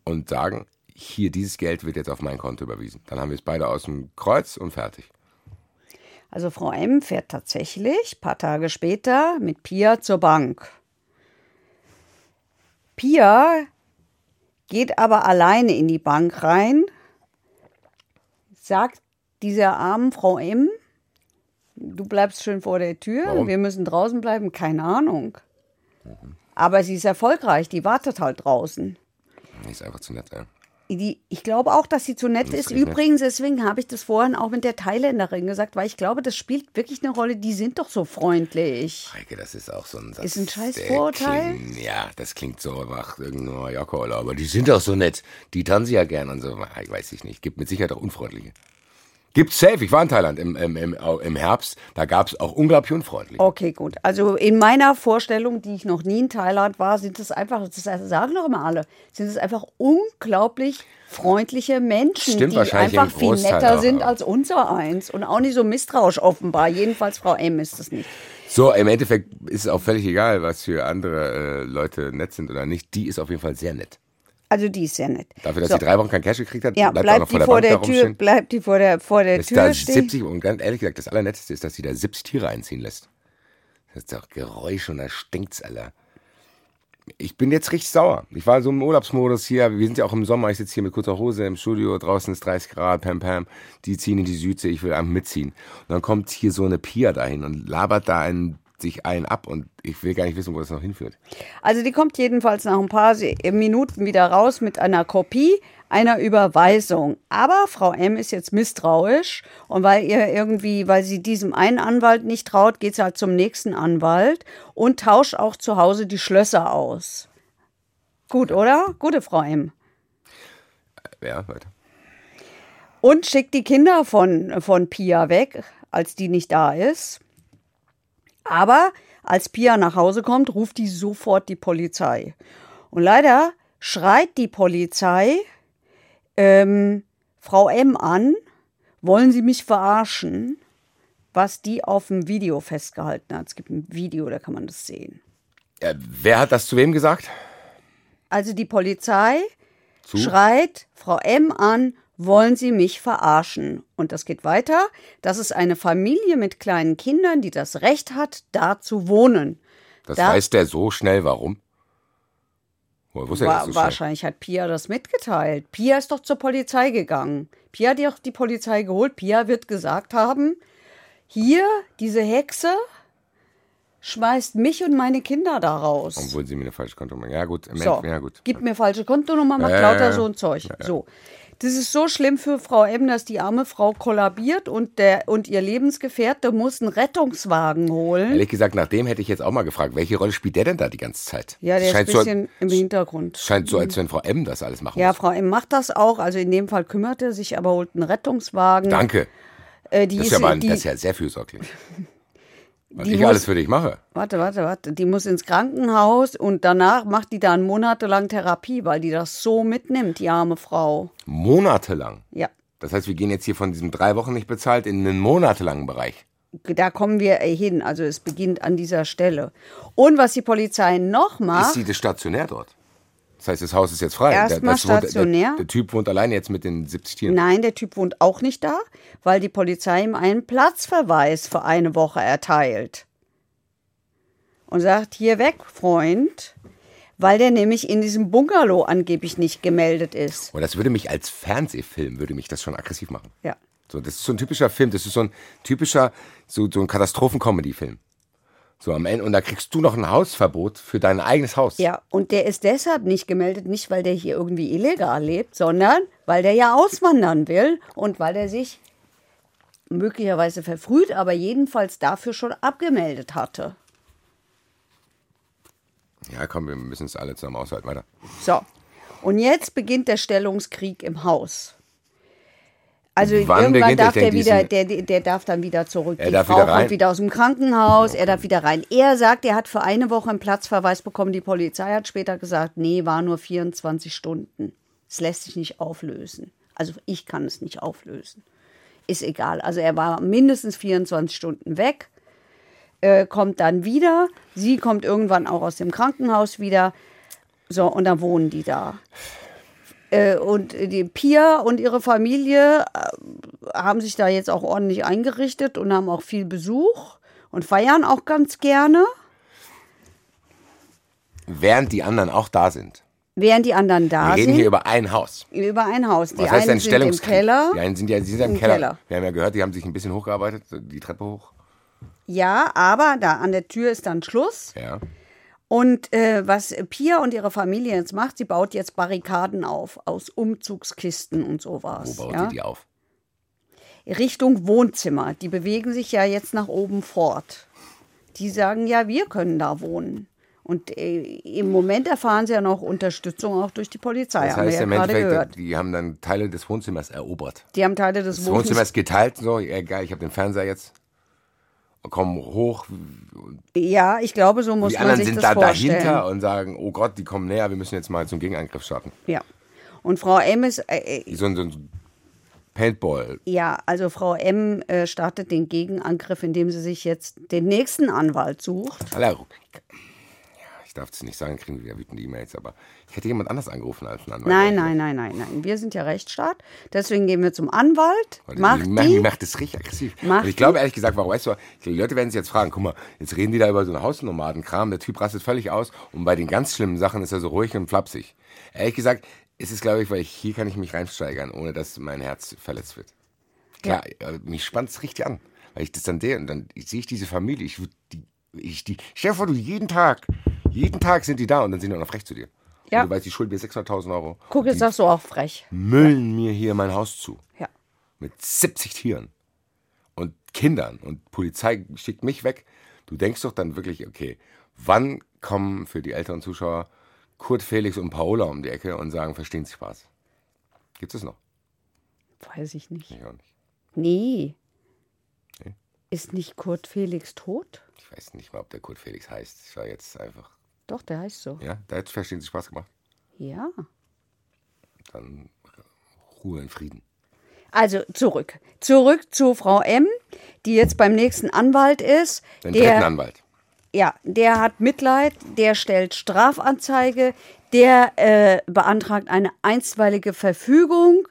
und sagen, hier, dieses Geld wird jetzt auf mein Konto überwiesen. Dann haben wir es beide aus dem Kreuz und fertig. Also Frau M fährt tatsächlich ein paar Tage später mit Pia zur Bank. Pia geht aber alleine in die Bank rein, sagt dieser armen Frau M, du bleibst schön vor der Tür, Warum? wir müssen draußen bleiben, keine Ahnung. Aber sie ist erfolgreich, die wartet halt draußen. Die ist einfach zu nett, ja. Die, ich glaube auch, dass sie zu nett ist. Übrigens, deswegen habe ich das vorhin auch mit der Thailänderin gesagt, weil ich glaube, das spielt wirklich eine Rolle. Die sind doch so freundlich. Heike, das ist auch so ein Satz. Ist ein scheiß Vorurteil? Klingt, ja, das klingt so nach irgendeinem Mallorca-Urlaub. Aber die sind doch so nett. Die tanzen ja gern und so. Ich weiß ich nicht. Gibt mit Sicherheit auch Unfreundliche. Gibt's safe. Ich war in Thailand im, im, im, im Herbst. Da gab es auch unglaublich unfreundlich. Okay, gut. Also in meiner Vorstellung, die ich noch nie in Thailand war, sind es einfach, das sagen doch immer alle, sind es einfach unglaublich freundliche Menschen, Stimmt die einfach viel netter auch, sind als unser eins und auch nicht so misstrauisch offenbar. Jedenfalls Frau M ist es nicht. So, im Endeffekt ist es auch völlig egal, was für andere äh, Leute nett sind oder nicht. Die ist auf jeden Fall sehr nett. Also die ist sehr nett. Dafür, dass So. sie drei Wochen kein Cash gekriegt hat, Ja, bleibt, bleibt, auch noch die vor der Bank der Tür, rumstehen. bleibt die vor der, vor der Tür da stehen. 70 und ganz ehrlich gesagt, das Allernetteste ist, dass sie da 70 Tiere einziehen lässt. Das ist doch Geräusch und da stinkt's, Alter. Ich bin jetzt richtig sauer. Ich war so im Urlaubsmodus hier. Wir sind ja auch im Sommer. Ich sitze hier mit kurzer Hose im Studio. Draußen ist 30 Grad, pam, pam. Die ziehen in die Südsee. Ich will einfach mitziehen. Und dann kommt hier so eine Pia dahin und labert da einen, sich einen ab. Und ich will gar nicht wissen, wo das noch hinführt. Also die kommt jedenfalls nach ein paar Minuten wieder raus mit einer Kopie einer Überweisung. Aber Frau M ist jetzt misstrauisch und weil ihr irgendwie, weil sie diesem einen Anwalt nicht traut, geht sie halt zum nächsten Anwalt und tauscht auch zu Hause die Schlösser aus. Gut, oder? Gute Frau M. Ja, weiter. Und schickt die Kinder von, von Pia weg, als die nicht da ist. Aber als Pia nach Hause kommt, ruft die sofort die Polizei. Und leider schreit die Polizei ähm, Frau M an, wollen Sie mich verarschen? Was die auf dem Video festgehalten hat. Es gibt ein Video, da kann man das sehen. Ja, wer hat das zu wem gesagt? Also die Polizei Zu? schreit Frau M an, wollen Sie mich verarschen? Und das geht weiter. Das ist eine Familie mit kleinen Kindern, die das Recht hat, da zu wohnen. Das Da- weiß der so schnell, warum? Woher wusste er das Wa so schnell? wahrscheinlich hat Pia das mitgeteilt. Pia ist doch zur Polizei gegangen. Pia hat doch die Polizei geholt. Pia wird gesagt haben, hier, diese Hexe schmeißt mich und meine Kinder da raus. Obwohl sie mir eine falsche Kontonummer. Ja gut, im So, Endeffekt, ja gut. gib mir falsche Kontonummer, macht Ja, lauter so ein Zeug. So. Das ist so schlimm für Frau M, dass die arme Frau kollabiert und, der, und ihr Lebensgefährte muss einen Rettungswagen holen. Ehrlich gesagt, nach dem hätte ich jetzt auch mal gefragt, welche Rolle spielt der denn da die ganze Zeit? Ja, der scheint ist ein bisschen so, im Hintergrund. scheint so, als wenn Frau M das alles machen Ja, muss. Frau M macht das auch. Also in dem Fall kümmert er sich, aber holt einen Rettungswagen. Danke. Äh, die Das ist, ja mal, die, das ist ja sehr fürsorglich. Was die ich muss- alles für dich mache. Warte, warte, warte. Die muss ins Krankenhaus und danach macht die dann monatelang Therapie, weil die das so mitnimmt, die arme Frau. Monatelang. Ja. Das heißt, wir gehen jetzt hier von diesem drei Wochen nicht bezahlt in einen monatelangen Bereich. Da kommen wir äh, hin. Also es beginnt an dieser Stelle. Und was die Polizei noch Ist macht, sie das stationär dort? Das heißt, das Haus ist jetzt frei. Erstmal wohnt- stationär. Der, der Typ wohnt alleine jetzt mit den 70 Tieren. nein, der Typ wohnt auch nicht da, weil die Polizei ihm einen Platzverweis für eine Woche erteilt. Und sagt, hier weg, Freund, weil der nämlich in diesem Bungalow angeblich nicht gemeldet ist. Und das würde mich als Fernsehfilm, würde mich das schon aggressiv machen. Ja. So, das ist so ein typischer Film, das ist so ein typischer, so, so ein Katastrophen-Comedy-Film. So am Ende, und da kriegst du noch ein Hausverbot für dein eigenes Haus. Ja, und der ist deshalb nicht gemeldet, nicht weil der hier irgendwie illegal lebt, sondern weil der ja auswandern will und weil der sich möglicherweise verfrüht, aber jedenfalls dafür schon abgemeldet hatte. Ja, komm, wir müssen es alle zusammen aushalten. Weiter. So, und jetzt beginnt der Stellungskrieg im Haus. Also Wann irgendwann er? darf der wieder, der, der darf dann wieder zurück. Er Die darf Frau wieder rein? kommt wieder aus dem Krankenhaus, er darf wieder rein. Er sagt, er hat für eine Woche einen Platzverweis bekommen. Die Polizei hat später gesagt, nee, war nur 24 Stunden. Es lässt sich nicht auflösen. Also ich kann es nicht auflösen. Ist egal. Also er war mindestens 24 Stunden weg, äh, kommt dann wieder. Sie kommt irgendwann auch aus dem Krankenhaus wieder. So, und dann wohnen die da. Äh, und die Pia und ihre Familie äh, haben sich da jetzt auch ordentlich eingerichtet und haben auch viel Besuch und feiern auch ganz gerne, Während die anderen auch da sind. während die anderen da Wir reden sind. hier über ein Haus. über ein Haus. Die Was heißt einen sind im? Keller. Die einen sind ja, die sind im, Im Keller. Keller. Wir haben ja gehört, die haben sich ein bisschen hochgearbeitet, die Treppe hoch. Ja, aber da an der Tür ist dann Schluss. Ja. Und äh, was Pia und ihre Familie jetzt macht, sie baut jetzt Barrikaden auf aus Umzugskisten und sowas. Wo baut ja? sie die auf? Richtung Wohnzimmer. Die bewegen sich ja jetzt nach oben fort. Die sagen ja, wir können da wohnen. Und äh, im Moment erfahren sie ja noch Unterstützung auch durch die Polizei. Das haben wir heißt ja im gehört. die haben dann Teile des Wohnzimmers erobert. Die haben Teile des Das Wohnzimmers. Geteilt, so, geil, ich habe den Fernseher jetzt. Kommen hoch, Ja, ich glaube, so muss die man anderen sich sind das da vorstellen. dahinter und sagen, oh Gott, die kommen näher, wir müssen jetzt mal zum Gegenangriff starten. Ja. Und Frau M ist, äh, Wie so ein, so ein Paintball. ja, also Frau M äh, startet den Gegenangriff, indem sie sich jetzt den nächsten Anwalt sucht. Ich darf es nicht sagen, kriegen wir wieder wütende E-Mails, aber ich hätte jemand anders angerufen als einen Anwalt. Nein, nein, nein, nein, nein. Wir sind ja Rechtsstaat. Deswegen gehen wir zum Anwalt. Macht die, die die. macht das richtig aggressiv. Macht und ich glaube ehrlich gesagt, warum weißt du, die Leute werden sich jetzt fragen, guck mal, jetzt reden die da über so einen Hausnomadenkram, der Typ rastet völlig aus und bei den ganz schlimmen Sachen ist er so ruhig und flapsig. Ehrlich gesagt, ist es glaube ich, weil ich, hier kann ich mich reinsteigern, ohne dass mein Herz verletzt wird. Klar, äh, mich spannt es richtig an, weil ich das dann sehe und dann sehe ich diese Familie, ich würd die, ich die, stell dir vor, du jeden Tag, jeden Tag sind die da und dann sind die auch noch frech zu dir. Ja. Und du weißt, die Schuld mir 600.000 Euro. Guck, jetzt sagst du auch frech. müllen mir hier mein Haus zu Ja. mit 70 Tieren und Kindern und Polizei schickt mich weg. Du denkst doch dann wirklich, okay, wann kommen für die älteren Zuschauer Kurt Felix und Paola um die Ecke und sagen, verstehen Sie Spaß? Gibt es noch? Weiß ich nicht. Ich auch nicht. Nee. Nee? Ist nicht Kurt Felix tot? Ich weiß nicht mal, ob der Kurt Felix heißt. Ich war jetzt einfach, Doch, der heißt so. ja, da hat verstehen Sie Spaß gemacht. Ja. Dann Ruhe in Frieden. Also zurück. Zurück zu Frau M, die jetzt beim nächsten Anwalt ist. Den dritten Der, Anwalt. ja, der hat Mitleid, der stellt Strafanzeige, der äh, beantragt eine einstweilige Verfügung,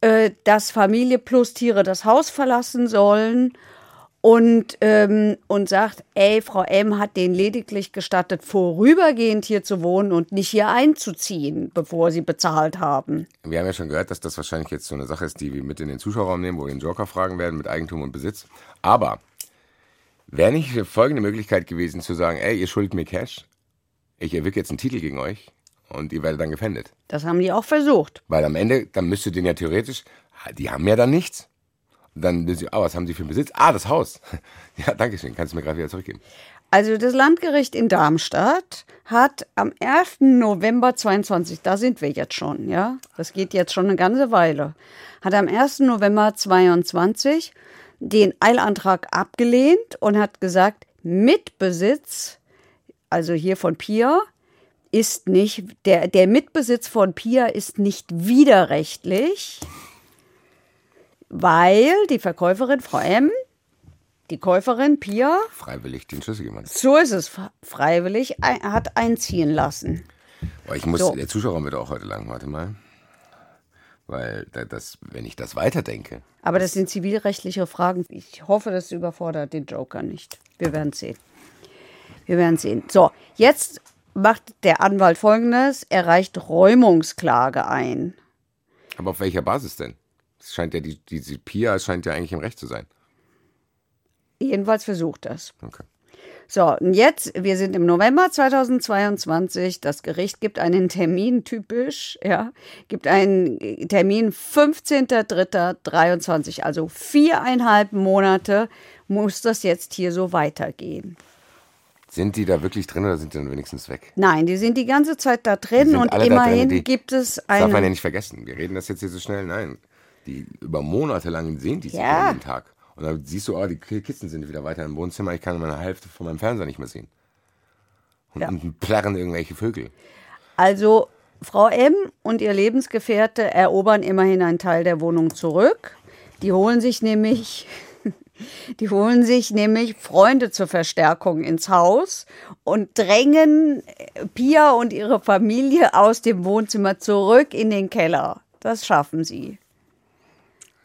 äh, dass Familie plus Tiere das Haus verlassen sollen und, ähm, und sagt, ey, Frau M hat denen lediglich gestattet, vorübergehend hier zu wohnen und nicht hier einzuziehen, bevor sie bezahlt haben. Wir haben ja schon gehört, dass das wahrscheinlich jetzt so eine Sache ist, die wir mit in den Zuschauerraum nehmen, wo wir den Joker fragen werden mit Eigentum und Besitz. Aber wäre nicht folgende Möglichkeit gewesen zu sagen, ey, ihr schuldet mir Cash, ich erwirke jetzt einen Titel gegen euch und ihr werdet dann gefändet. Das haben die auch versucht. Weil am Ende, dann müsste den ja theoretisch, die haben ja dann nichts. Dann, sind sie, ah, was haben sie für einen Besitz? Ah, das Haus. Ja, danke schön, kannst du mir gerade wieder zurückgeben. Also das Landgericht in Darmstadt hat am 1. November 22, da sind wir jetzt schon, ja, das geht jetzt schon eine ganze Weile, hat am 1. November 22 den Eilantrag abgelehnt und hat gesagt, Mitbesitz, also hier von Pia, ist nicht, der, der Mitbesitz von Pia ist nicht widerrechtlich, weil die Verkäuferin Frau M, die Käuferin Pia, Freiwillig den Schlüssel gemacht. so ist es, freiwillig hat einziehen lassen. Boah, ich muss, So. der Zuschauerraum wird auch heute lang, warte mal. Weil da- das, wenn ich das weiterdenke, Aber das sind zivilrechtliche Fragen. Ich hoffe, das überfordert den Joker nicht. Wir werden sehen. Wir werden sehen. So, jetzt macht der Anwalt folgendes: Er reicht Räumungsklage ein. aber auf welcher Basis denn? Es scheint ja, die, diese Pia scheint ja eigentlich im Recht zu sein. Jedenfalls versucht das. Okay. So, und jetzt, wir sind im November 2022. Das Gericht gibt einen Termin, typisch, ja, gibt einen Termin 15.03.23, also viereinhalb Monate muss das jetzt hier so weitergehen. Sind die da wirklich drin oder sind die dann wenigstens weg? Nein, die sind die ganze Zeit da drin und drin, immerhin die- gibt es Das darf man ja eine. nicht vergessen. Wir reden das jetzt hier so schnell. Nein. Die über Monate lang sehen die sich Ja. jeden Tag. Und dann siehst du, oh, die Kisten sind wieder weiter im Wohnzimmer. Ich kann meine Hälfte von meinem Fernseher nicht mehr sehen. Und, Ja. und plärren irgendwelche Vögel. Also Frau M und ihr Lebensgefährte erobern immerhin einen Teil der Wohnung zurück. Die holen sich nämlich, die holen sich nämlich Freunde zur Verstärkung ins Haus und drängen Pia und ihre Familie aus dem Wohnzimmer zurück in den Keller. Das schaffen sie.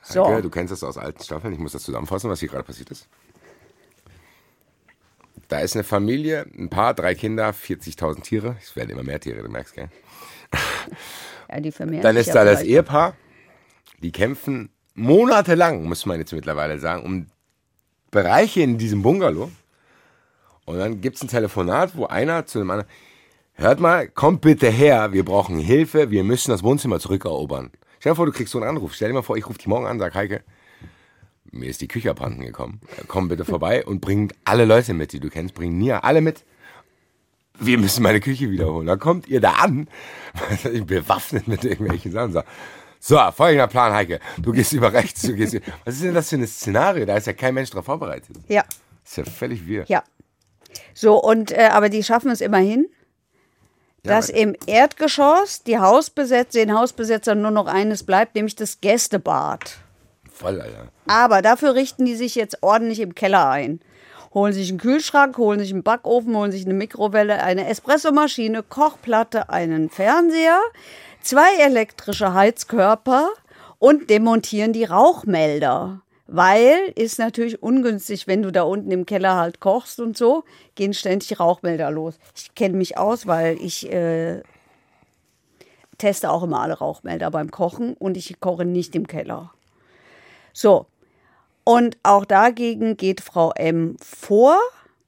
So. Heike, du kennst das aus alten Staffeln. Ich muss das zusammenfassen, was hier gerade passiert ist. Da ist eine Familie, ein Paar, drei Kinder, 40.000 Tiere. Es werden immer mehr Tiere, du merkst, gell? Ja, die vermehren Dann ist da das. Ehepaar. Die kämpfen monatelang, muss man jetzt mittlerweile sagen, um Bereiche in diesem Bungalow. Und dann gibt es ein Telefonat, wo einer zu dem anderen, hört mal, kommt bitte her, wir brauchen Hilfe, wir müssen das Wohnzimmer zurückerobern. Stell dir vor, du kriegst so einen Anruf. Stell dir mal vor, ich rufe dich morgen an, sag Heike, mir ist die Küche abhanden gekommen. Komm bitte vorbei und bring alle Leute mit, die du kennst, bring Nia alle mit. wir müssen meine Küche wiederholen. Dann kommt ihr da an, bewaffnet mit irgendwelchen Sachen. So, folgender Plan, Heike. Du gehst über rechts, du gehst über. Was ist denn das für ein Szenario? Da ist ja kein Mensch darauf vorbereitet. Ja. Das ist ja völlig wir. Ja. So, und äh, aber die schaffen es immerhin, dass Ja, im Erdgeschoss die Hausbesetzer, den Hausbesetzern nur noch eines bleibt, nämlich das Gästebad. voll, Alter. Aber dafür richten die sich jetzt ordentlich im Keller ein. Holen sich einen Kühlschrank, holen sich einen Backofen, holen sich eine Mikrowelle, eine Espressomaschine, Kochplatte, einen Fernseher, zwei elektrische Heizkörper und demontieren die Rauchmelder. Weil ist natürlich ungünstig, wenn du da unten im Keller halt kochst und so, gehen ständig Rauchmelder los. Ich kenne mich aus, weil ich äh, teste auch immer alle Rauchmelder beim Kochen und ich koche nicht im Keller. So, und auch dagegen geht Frau M vor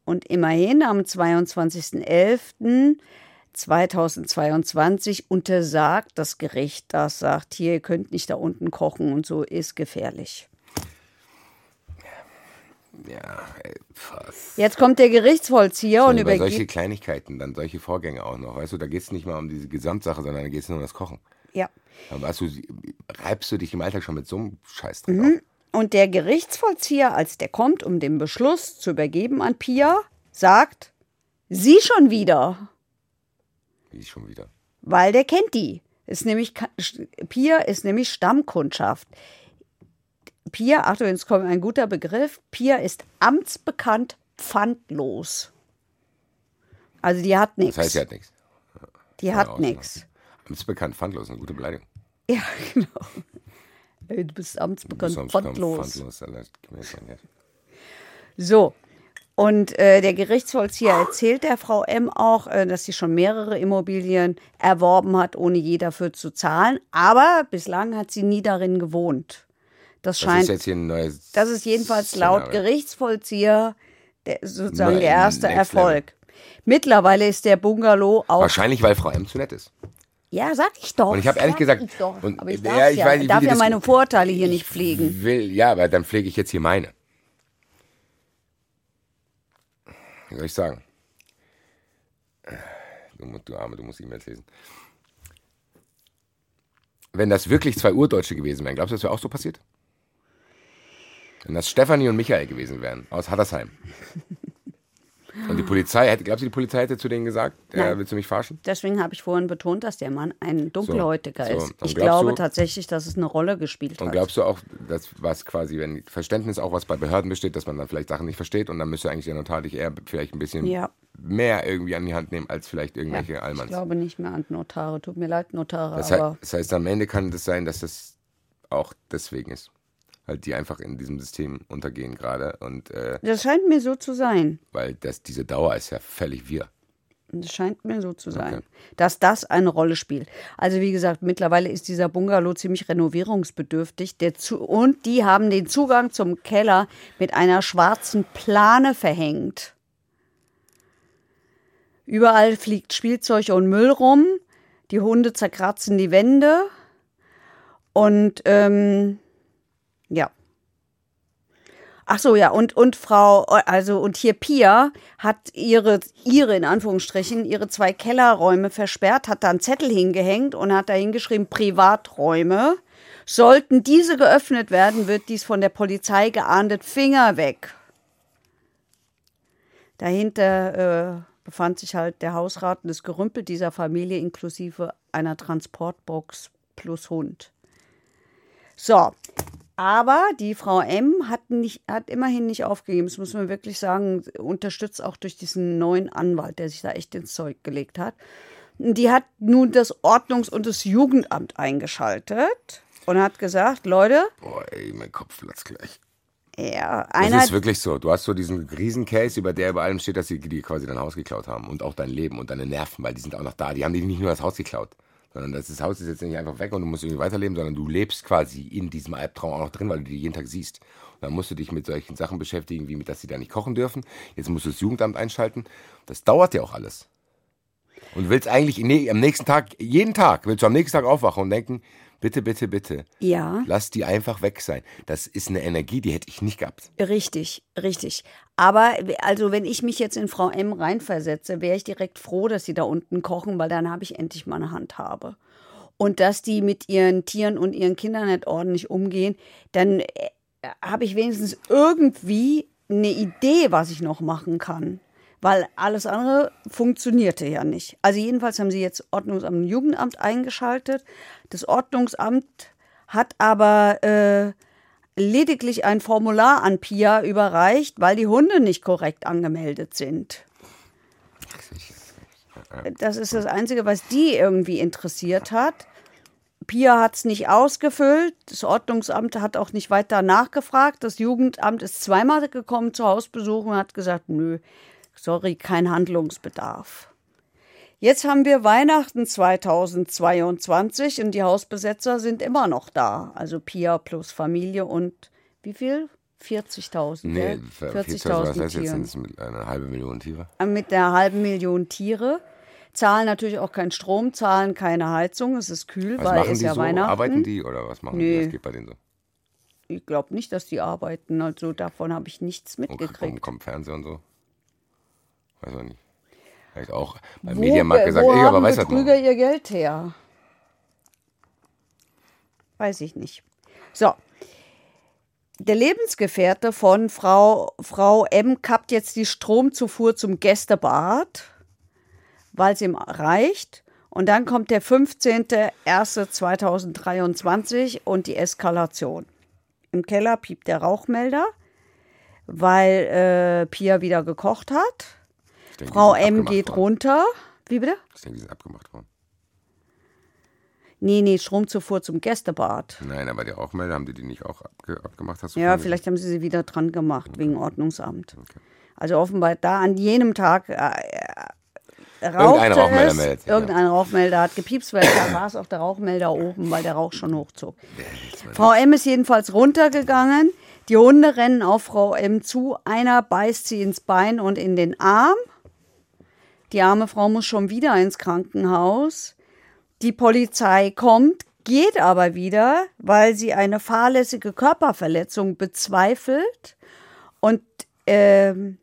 und immerhin am 22.11.2022 untersagt das Gericht das, sagt, hier, ihr könnt nicht da unten kochen und so ist gefährlich. Ja, was. Jetzt kommt der Gerichtsvollzieher und über solche übergibt. Kleinigkeiten, dann solche Vorgänge auch noch. Weißt du, da geht es nicht mal um diese Gesamtsache, sondern da geht es nur um das Kochen. Ja. Dann weißt du, reibst du dich im Alltag schon mit so einem Scheißdreck Mhm. auf. Und der Gerichtsvollzieher, als der kommt, um den Beschluss zu übergeben an Pia, sagt, sie schon wieder. Wie schon wieder. weil der kennt die. Ist nämlich, Pia ist nämlich Stammkundschaft. Pia, Achtung, jetzt kommt ein guter Begriff. Pia ist amtsbekannt pfandlos. Also die hat nichts. Das heißt, sie hat nichts. die hat nichts. Amtsbekannt, pfandlos, eine gute Beleidigung. Ja, genau. Du bist amtsbekannt pfandlos. kommt Pfandlos, Geld. So. Und äh, der Gerichtsvollzieher erzählt der Frau M auch, äh, dass sie schon mehrere Immobilien erworben hat, ohne je dafür zu zahlen. Aber bislang hat sie nie darin gewohnt. Das Das scheint. ist jetzt hier ein neues. Das ist jedenfalls laut Szenario. Gerichtsvollzieher der, sozusagen Nein, der erste Erfolg. Mittlerweile ist der Bungalow auch. Wahrscheinlich, weil Frau M zu nett ist. Ja, sag ich doch. Und ich habe ehrlich sag gesagt- Ich doch. und- aber ich ja, darf's ich ja, weiß ich darf ja das- meine Vorurteile hier nicht pflegen. Will, ja, aber dann pflege ich jetzt hier meine. Wie soll ich sagen? Du, du Arme, du musst E-Mails lesen. Wenn das wirklich zwei Urdeutsche gewesen wären, glaubst du, das wäre auch so passiert? Wenn das Stefanie und Michael gewesen wären, aus Hattersheim. Und die Polizei, hätte, glaubst du, die Polizei hätte zu denen gesagt, äh, willst du mich verarschen? Deswegen habe ich vorhin betont, dass der Mann ein Dunkelhäutiger So, so. ist. Und Ich glaube du- tatsächlich, dass es eine Rolle gespielt Und hat. glaubst du auch, dass was quasi, wenn Verständnis auch was bei Behörden besteht, dass man dann vielleicht Sachen nicht versteht und dann müsste eigentlich der Notar dich eher vielleicht ein bisschen Ja. mehr irgendwie an die Hand nehmen als vielleicht irgendwelche ja, ich Allmanns. glaube nicht mehr an Notare. Tut mir leid, Notare, Das, heißt, das heißt, am Ende kann das sein, dass das auch deswegen ist. Halt die einfach in diesem System untergehen gerade und äh, das scheint mir so zu sein. weil das, diese Dauer ist ja völlig wir. Das scheint mir so zu sein, Okay. dass das eine Rolle spielt. Also wie gesagt, mittlerweile ist dieser Bungalow ziemlich renovierungsbedürftig. Der zu und die haben den Zugang zum Keller mit einer schwarzen Plane verhängt. Überall fliegt Spielzeug und Müll rum. Die Hunde zerkratzen die Wände. Und ähm, ja. Ach so, ja, und, und Frau, also, und hier Pia hat ihre, ihre, in Anführungsstrichen, ihre zwei Kellerräume versperrt, hat da einen Zettel hingehängt und hat da hingeschrieben, Privaträume. Sollten diese geöffnet werden, wird dies von der Polizei geahndet, Finger weg. Dahinter äh, befand sich halt der Hausrat und das Gerümpel dieser Familie inklusive einer Transportbox plus Hund. So, aber die Frau M hat, nicht, hat immerhin nicht aufgegeben, das muss man wirklich sagen, unterstützt auch durch diesen neuen Anwalt, der sich da echt ins Zeug gelegt hat. Die hat nun das Ordnungs- und das Jugendamt eingeschaltet und hat gesagt, Leute, Boah, ey, mein Kopf platzt gleich. ja, Das einer ist wirklich so. Du hast so diesen Riesencase, über der über allem steht, dass sie dir quasi dein Haus geklaut haben und auch dein Leben und deine Nerven, weil die sind auch noch da. Die haben dir nicht nur das Haus geklaut, sondern das, Haus ist jetzt nicht einfach weg und du musst irgendwie weiterleben, sondern du lebst quasi in diesem Albtraum auch noch drin, weil du die jeden Tag siehst. Und dann musst du dich mit solchen Sachen beschäftigen, wie mit, dass sie da nicht kochen dürfen. Jetzt musst du das Jugendamt einschalten. Das dauert ja auch alles. Und du willst eigentlich am nächsten Tag, jeden Tag, willst du am nächsten Tag aufwachen und denken, bitte, bitte, bitte. Ja. Lass die einfach weg sein. Das ist eine Energie, die hätte ich nicht gehabt. Richtig, richtig. Aber also wenn ich mich jetzt in Frau M reinversetze, wäre ich direkt froh, dass sie da unten kochen, weil dann habe ich endlich mal eine Handhabe. Und dass die mit ihren Tieren und ihren Kindern nicht ordentlich umgehen, dann äh, habe ich wenigstens irgendwie eine Idee, was ich noch machen kann. Weil alles andere funktionierte ja nicht. Also jedenfalls haben sie jetzt Ordnungsamt und Jugendamt eingeschaltet. Das Ordnungsamt hat aber äh, lediglich ein Formular an Pia überreicht, weil die Hunde nicht korrekt angemeldet sind. Das ist das Einzige, was die irgendwie interessiert hat. Pia hat es nicht ausgefüllt. Das Ordnungsamt hat auch nicht weiter nachgefragt. Das Jugendamt ist zweimal gekommen zur Hausbesuch und hat gesagt, nö, sorry, kein Handlungsbedarf. Jetzt haben wir Weihnachten 2022 und die Hausbesetzer sind immer noch da. Also Pia plus Familie und wie viel? 40.000. Nee, 40.000 was heißt jetzt sind es mit einer halben Million Tiere? Mit einer halben Million Tiere. Zahlen natürlich auch keinen Strom, zahlen keine Heizung, es ist kühl, was weil es ja so? Weihnachten. Arbeiten die oder was machen Nee. die? Was geht bei denen so? Ich glaube nicht, dass die arbeiten. Also davon habe ich nichts Und mitgekriegt. kommt Fernseher und so? Weiß man nicht. Vielleicht auch beim Wo, Mediamarkt gesagt, wo haben aber weiß das Betrüger noch. ihr Geld her? Weiß ich nicht. So. Der Lebensgefährte von Frau, Frau M. kappt jetzt die Stromzufuhr zum Gästebad, weil es ihm reicht. Und dann kommt der 15.01.2023 und die Eskalation. Im Keller piept der Rauchmelder, weil äh, Pia wieder gekocht hat. Denke, Frau M geht worden. runter. Wie bitte? Ich denke, die sind abgemacht worden. Nee, nee, Stromzufuhr zum Gästebad. Nein, aber die Rauchmelder, haben die die nicht auch abge abgemacht? Hast du Ja, vielleicht haben sie sie wieder dran gemacht, wegen Ordnungsamt. Also offenbar da an jenem Tag äh, äh, rauchte Irgendein Rauchmelder es, meldet Irgendein Rauchmelder hat gepiepst, weil da war es auch der Rauchmelder oben, weil der Rauch schon hochzog. Frau M ist jedenfalls runtergegangen. Die Hunde rennen auf Frau M zu. Einer beißt sie ins Bein und in den Arm. Die arme Frau muss schon wieder ins Krankenhaus. Die Polizei kommt, geht aber wieder, weil sie eine fahrlässige Körperverletzung bezweifelt. Und ähm,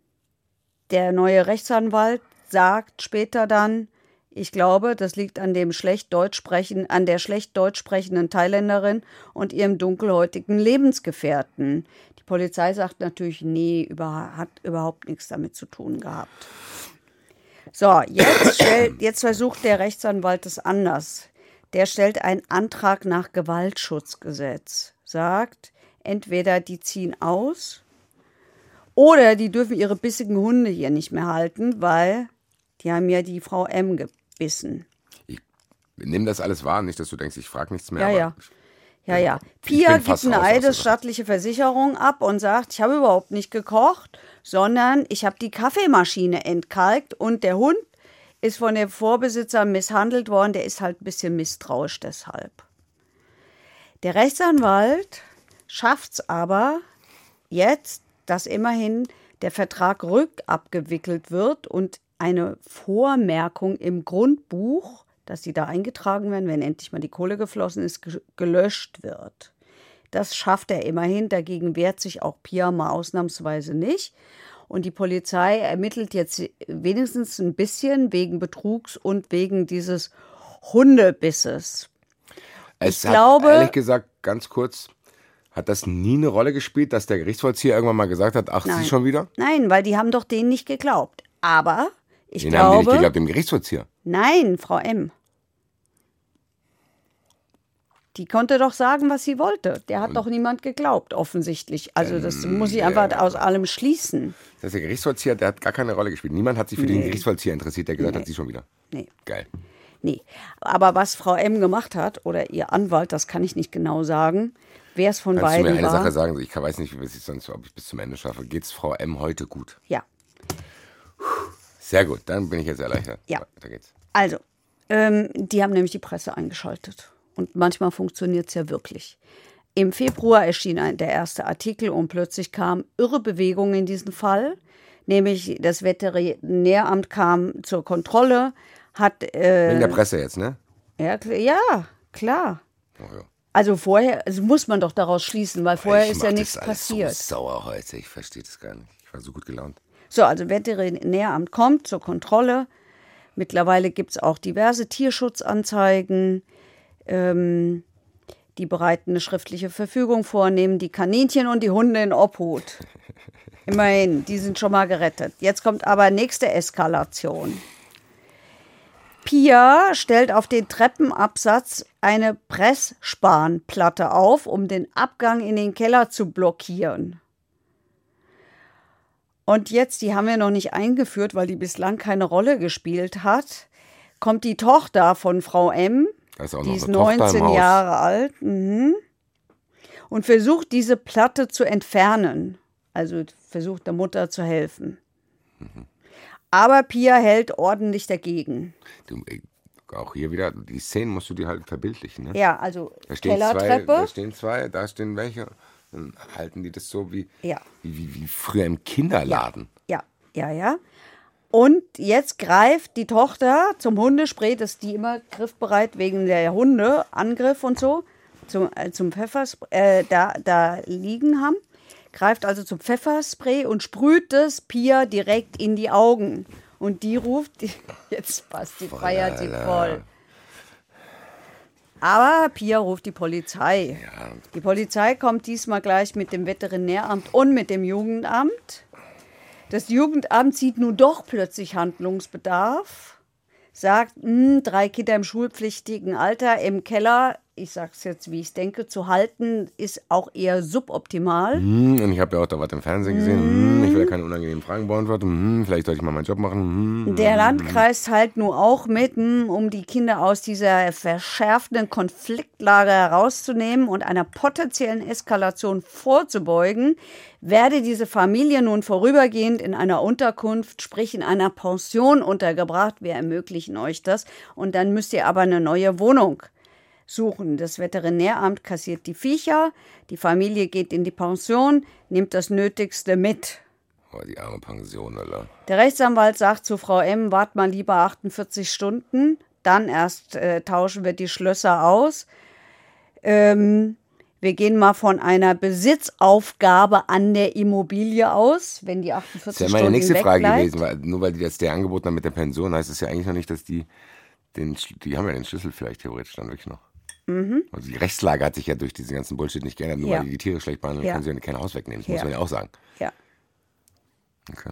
der neue Rechtsanwalt sagt später dann, ich glaube, das liegt an dem schlecht Deutsch sprechen, an der schlecht Deutsch sprechenden Thailänderin und ihrem dunkelhäutigen Lebensgefährten. Die Polizei sagt natürlich, nee, über, hat überhaupt nichts damit zu tun gehabt. So, jetzt, stellt, jetzt versucht der Rechtsanwalt es anders. Der stellt einen Antrag nach Gewaltschutzgesetz, sagt, entweder die ziehen aus oder die dürfen ihre bissigen Hunde hier nicht mehr halten, weil die haben ja die Frau M gebissen. Ich nimm das alles wahr, nicht, dass du denkst, ich frage nichts mehr. Ja, aber ja. Ja, ja. Pia gibt eine eidesstattliche Versicherung ab und sagt, ich habe überhaupt nicht gekocht, sondern ich habe die Kaffeemaschine entkalkt und der Hund ist von dem Vorbesitzer misshandelt worden. Der ist halt ein bisschen misstrauisch deshalb. Der Rechtsanwalt schafft es aber jetzt, dass immerhin der Vertrag rückabgewickelt wird und eine Vormerkung im Grundbuch, dass sie da eingetragen werden, wenn endlich mal die Kohle geflossen ist, ge- gelöscht wird. Das schafft er immerhin. Dagegen wehrt sich auch Pia mal ausnahmsweise nicht. Und die Polizei ermittelt jetzt wenigstens ein bisschen wegen Betrugs und wegen dieses Hundebisses. Es Ich hat, glaube- ehrlich gesagt, ganz kurz, hat das nie eine Rolle gespielt, dass der Gerichtsvollzieher irgendwann mal gesagt hat, ach, Nein. sie schon wieder? Nein, weil die haben doch denen nicht geglaubt. Aber ich Den haben die nicht glaube, geglaubt, dem Gerichtsvollzieher. Nein, Frau M. Die konnte doch sagen, was sie wollte. Der hat doch niemand geglaubt, offensichtlich. Also das muss ich einfach aus allem schließen. Das heißt, der Gerichtsvollzieher, der hat gar keine Rolle gespielt. Niemand hat sich für den Gerichtsvollzieher interessiert, der gesagt hat, sie schon wieder. Nee. Geil. Nee. Aber was Frau M gemacht hat, oder ihr Anwalt, das kann ich nicht genau sagen, wer es von Kannst du mir beiden eine war. Sache sagen? Ich weiß nicht, wie ich sonst, ob ich bis zum Ende schaffe. Geht's Frau M heute gut? Ja. Sehr gut, dann bin ich jetzt erleichtert. Ja. Da geht's. Also, ähm, die haben nämlich die Presse eingeschaltet. Und manchmal funktioniert es ja wirklich. Im Februar erschien ein, der erste Artikel und plötzlich kam irre Bewegung in diesen Fall. Nämlich das Veterinäramt kam zur Kontrolle, hat. Äh, Wegen der Presse jetzt, ne? ja, ja, klar. Oh, ja. Also vorher, also muss man doch daraus schließen, weil vorher ich ist ja nichts passiert. So sauer heute, ich verstehe das gar nicht. Ich war so gut gelaunt. So, also Veterinäramt kommt zur Kontrolle. Mittlerweile gibt es auch diverse Tierschutzanzeigen. Ähm, die bereiten eine schriftliche Verfügung vor, nehmen die Kaninchen und die Hunde in Obhut. Immerhin, die sind schon mal gerettet. Jetzt kommt aber nächste Eskalation. Pia stellt auf den Treppenabsatz eine Pressspanplatte auf, um den Abgang in den Keller zu blockieren. Und jetzt, die haben wir noch nicht eingeführt, weil die bislang keine Rolle gespielt hat, kommt die Tochter von Frau M, ist die ist eine Tochter im 19 Haus. Jahre alt, mhm. und versucht diese Platte zu entfernen. Also versucht der Mutter zu helfen. Mhm. Aber Pia hält ordentlich dagegen. Du, ey, auch hier wieder, die Szenen musst du dir halt verbildlichen. Ne? Ja, also Da stehen, zwei, Kellertreppe. da stehen zwei, da stehen welche. Dann halten die das so wie, Ja. wie, wie, früher im Kinderladen. Ja, ja, ja. Und jetzt greift die Tochter zum Hundespray, das die immer griffbereit wegen der Hunde, Angriff und so, zum, äh, zum Pfefferspray, äh, da, da liegen haben. Greift also zum Pfefferspray und sprüht es Pia direkt in die Augen. Und die ruft, die, jetzt passt die, feiert sie voll. Aber Pia ruft die Polizei. Die Polizei kommt diesmal gleich mit dem Veterinäramt und mit dem Jugendamt. Das Jugendamt sieht nun doch plötzlich Handlungsbedarf, sagt, "Hm, drei Kinder im schulpflichtigen Alter im Keller, ich sag's jetzt, wie ich denke, zu halten, ist auch eher suboptimal. Hm, und ich habe ja auch da was im Fernsehen gesehen. Hm, ich will ja keine unangenehmen Fragen beantworten. Hm, vielleicht sollte ich mal meinen Job machen. Hm. Der Landkreis teilt nun auch mit, hm, um die Kinder aus dieser verschärfenden Konfliktlage herauszunehmen und einer potenziellen Eskalation vorzubeugen, werde diese Familie nun vorübergehend in einer Unterkunft, sprich in einer Pension untergebracht. Wir ermöglichen euch das. Und dann müsst ihr aber eine neue Wohnung suchen. Das Veterinäramt kassiert die Viecher, die Familie geht in die Pension, nimmt das Nötigste mit. Oh, die arme Pension, Alter. Der Rechtsanwalt sagt zu Frau M, wart mal lieber 48 Stunden, dann erst äh, tauschen wir die Schlösser aus. Ähm, wir gehen mal von einer Besitzaufgabe an der Immobilie aus, wenn die 48 Das wäre Stunden meine nächste Frage gewesen, weil nur weil die das der angeboten haben mit der Pension, heißt es ja eigentlich noch nicht, dass die den, die haben ja den Schlüssel vielleicht theoretisch dann wirklich noch. Also die Rechtslage hat sich ja durch diesen ganzen Bullshit nicht geändert. Nur Mhm. Ja. weil die die Tiere schlecht behandeln, Ja. können sie ja kein Haus wegnehmen. Das muss Ja. man ja auch sagen. Ja. Okay.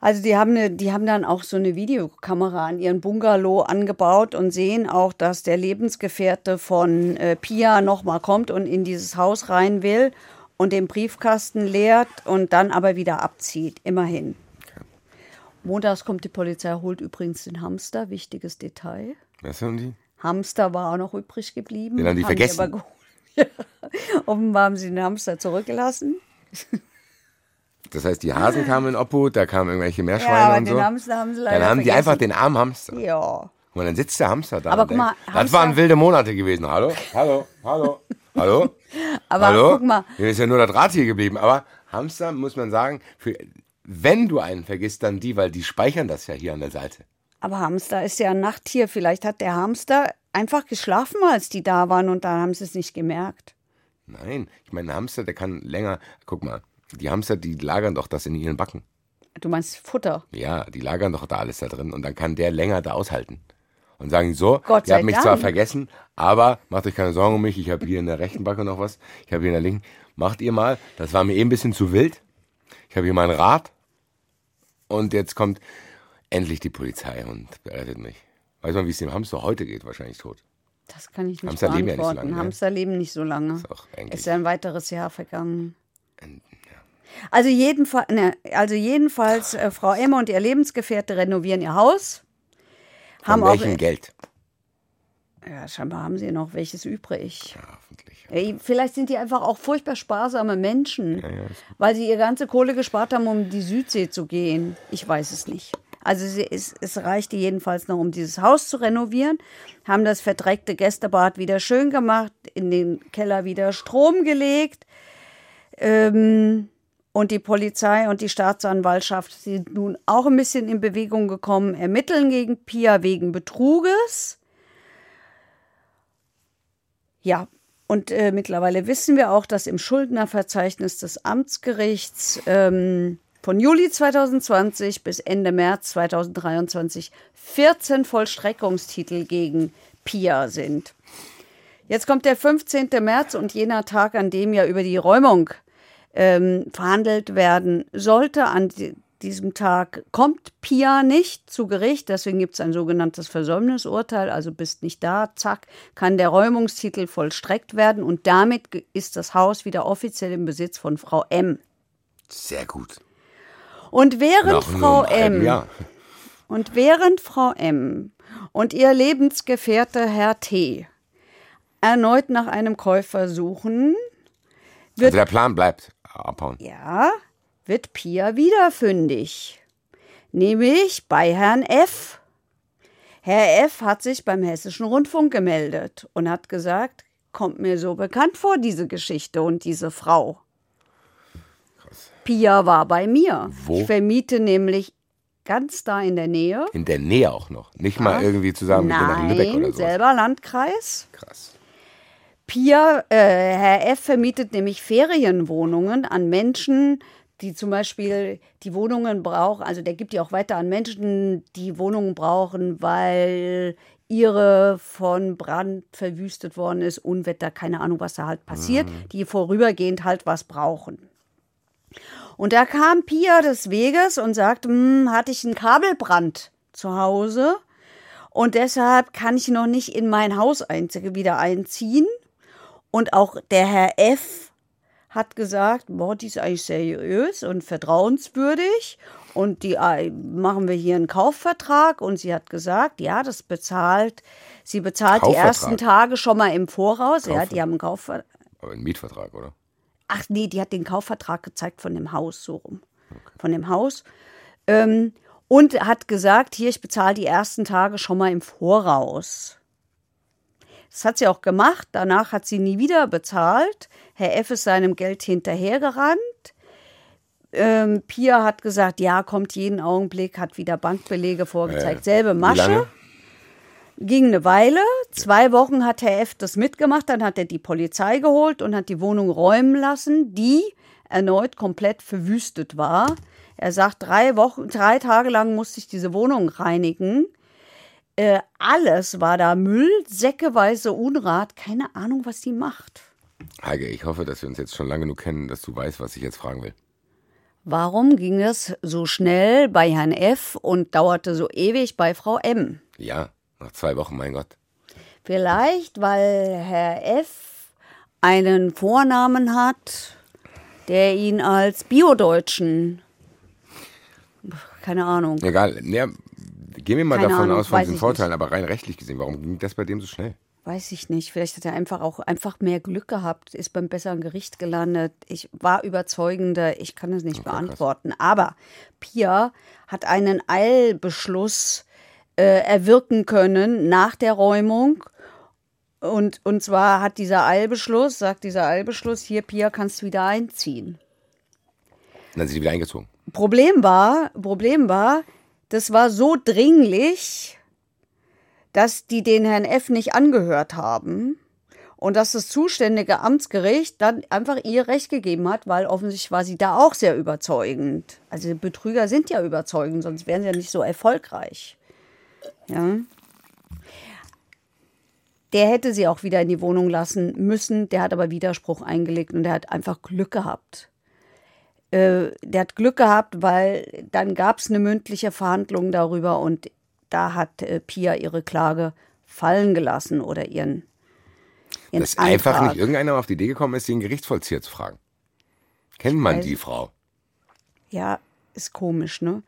Also die haben, eine, die haben dann auch so eine Videokamera an ihren Bungalow angebaut und sehen auch, dass der Lebensgefährte von äh, Pia nochmal kommt und in dieses Haus rein will und den Briefkasten leert und dann aber wieder abzieht. Immerhin. Montags kommt die Polizei, holt übrigens den Hamster, wichtiges Detail. Was haben die? Hamster war auch noch übrig geblieben. Den haben die vergessen. aber geholt. Ja. Offenbar haben sie den Hamster zurückgelassen. Das heißt, die Hasen kamen in Obhut, da kamen irgendwelche Meerschweine Ja, aber und den so. Hamster haben sie leider Dann haben die vergessen. einfach den armen Hamster. Ja. Mal, dann sitzt der Hamster da. Aber und guck mal, denkt, das Hamster- waren wilde Monate gewesen. Hallo? Hallo? Hallo? Hallo? Aber Hallo? guck mal, Hier ist ja nur das Rad hier geblieben. Aber Hamster, muss man sagen, für, wenn du einen vergisst, dann die, weil die speichern das ja hier an der Seite. Aber Hamster ist ja ein Nachttier. Vielleicht hat der Hamster einfach geschlafen, als die da waren und dann haben sie es nicht gemerkt. Nein, ich meine, ein Hamster, der kann länger. Guck mal, die Hamster, die lagern doch das in ihren Backen. Du meinst Futter. Ja, die lagern doch da alles da drin und dann kann der länger da aushalten. Und sagen so, Gott ihr habt mich Dank. zwar vergessen, aber macht euch keine Sorgen um mich, ich habe hier in der rechten Backe noch was, ich habe hier in der linken. Macht ihr mal, das war mir eben ein bisschen zu wild. Ich habe hier mein Rad und jetzt kommt endlich die Polizei und berettet mich. Weiß man, wie es dem Hamster heute geht? Wahrscheinlich tot. Das kann ich nicht Hamster leben ja nicht so beantworten. lange, ne? Hamster leben nicht so lange. Ist auch ist ja ein weiteres Jahr vergangen. Also, jedenfalls, ne, also jedenfalls, äh, Frau Emma und ihr Lebensgefährte renovieren ihr Haus. Von Haben auch, welchem Geld? ja, scheinbar haben sie noch welches übrig. Ja, hoffentlich. Ey, Vielleicht sind die einfach auch furchtbar sparsame Menschen, weil sie ihr ganze Kohle gespart haben, um in die Südsee zu gehen. Ich weiß es nicht. Also sie, es, es reichte jedenfalls noch, um dieses Haus zu renovieren, haben das verdreckte Gästebad wieder schön gemacht, in den Keller wieder Strom gelegt. Ähm, und die Polizei und die Staatsanwaltschaft sind nun auch ein bisschen in Bewegung gekommen, ermitteln gegen Pia wegen Betruges. Ja, und äh, mittlerweile wissen wir auch, dass im Schuldnerverzeichnis des Amtsgerichts ähm, von Juli 2020 bis Ende März 2023 14 Vollstreckungstitel gegen Pia sind. Jetzt kommt der 15. März und jener Tag, an dem ja über die Räumung ähm, verhandelt werden sollte. An diesem Tag kommt Pia nicht zu Gericht, deswegen gibt es ein sogenanntes Versäumnisurteil, also bist nicht da, zack, kann der Räumungstitel vollstreckt werden und damit ist das Haus wieder offiziell im Besitz von Frau M. Sehr gut. Und während Nach Frau M. Jahr. Und während Frau M. und ihr Lebensgefährte Herr T. erneut nach einem Käufer suchen, wird also der Plan bleibt abhauen. Ja, wird Pia wieder fündig. Nämlich bei Herrn F. Herr F. hat sich beim Hessischen Rundfunk gemeldet und hat gesagt, kommt mir so bekannt vor, diese Geschichte und diese Frau. Pia war bei mir. Wo? Ich vermiete nämlich ganz da in der Nähe. In der Nähe auch noch? Nicht mal irgendwie zusammen mit nach Lübeck oder so. selber Landkreis. Krass. Pia, äh, Herr F. vermietet nämlich Ferienwohnungen an Menschen, die zum Beispiel die Wohnungen brauchen, also der gibt die auch weiter an Menschen, die Wohnungen brauchen, weil ihre von Brand verwüstet worden ist, Unwetter, keine Ahnung, was da halt passiert, mhm. die vorübergehend halt was brauchen. Und da kam Pia des Weges und sagte, hm, hatte ich einen Kabelbrand zu Hause und deshalb kann ich noch nicht in mein Haus wieder einziehen. Und auch der Herr F hat gesagt, boah, die ist eigentlich seriös und vertrauenswürdig und die äh, machen wir hier einen Kaufvertrag und sie hat gesagt, ja, das bezahlt, sie bezahlt die ersten Tage schon mal im Voraus. Ja, die haben einen Kaufvertrag. Aber einen Mietvertrag, oder? Ach nee, die hat den Kaufvertrag gezeigt von dem Haus so rum. Okay. Von dem Haus. Ähm, und hat gesagt, hier, ich bezahle die ersten Tage schon mal im Voraus. Das hat sie auch gemacht. Danach hat sie nie wieder bezahlt. Herr F. ist seinem Geld hinterhergerannt. Ähm, Pia hat gesagt, ja, kommt jeden Augenblick, hat wieder Bankbelege vorgezeigt. Äh, Selbe Masche. Ging eine Weile. Zwei Wochen hat Herr F. das mitgemacht. Dann hat er die Polizei geholt und hat die Wohnung räumen lassen, die erneut komplett verwüstet war. Er sagt, drei Wochen, drei Tage lang musste ich diese Wohnung reinigen. Äh, alles war da Müll, säckeweise Unrat. Keine Ahnung, was die macht. Heike, ich hoffe, dass wir uns jetzt schon lange genug kennen, dass du weißt, was ich jetzt fragen will. Warum ging es so schnell bei Herrn F. und dauerte so ewig bei Frau M? Ja, nach zwei Wochen, mein Gott. Vielleicht, weil Herr F. einen Vornamen hat, der ihn als Biodeutschen. Keine Ahnung. Egal. Ja, gehen wir mal Keine davon Ahnung, aus, von diesen Vorteilen, nicht. aber rein rechtlich gesehen, warum ging das bei dem so schnell? Weiß ich nicht. Vielleicht hat er einfach auch einfach mehr Glück gehabt, ist beim besseren Gericht gelandet. Ich war überzeugender, ich kann es nicht okay, beantworten. Krass. Aber Pia hat einen Eilbeschluss äh, erwirken können nach der Räumung. Und, und zwar hat dieser Eilbeschluss, sagt dieser Eilbeschluss, hier, Pia, kannst du wieder einziehen. Und dann sind sie wieder eingezogen. Problem war, Problem war, das war so dringlich, dass die den Herrn F. nicht angehört haben und dass das zuständige Amtsgericht dann einfach ihr Recht gegeben hat, weil offensichtlich war sie da auch sehr überzeugend. Also Betrüger sind ja überzeugend, sonst wären sie ja nicht so erfolgreich. Ja. Der hätte sie auch wieder in die Wohnung lassen müssen, der hat aber Widerspruch eingelegt und der hat einfach Glück gehabt. Äh, der hat Glück gehabt, weil dann gab es eine mündliche Verhandlung darüber und da hat äh, Pia ihre Klage fallen gelassen oder ihren. ihren Dass Antrag. einfach nicht irgendeiner auf die Idee gekommen ist, den Gerichtsvollzieher zu fragen. Kennt man die Frau? Ja, ist komisch, ne?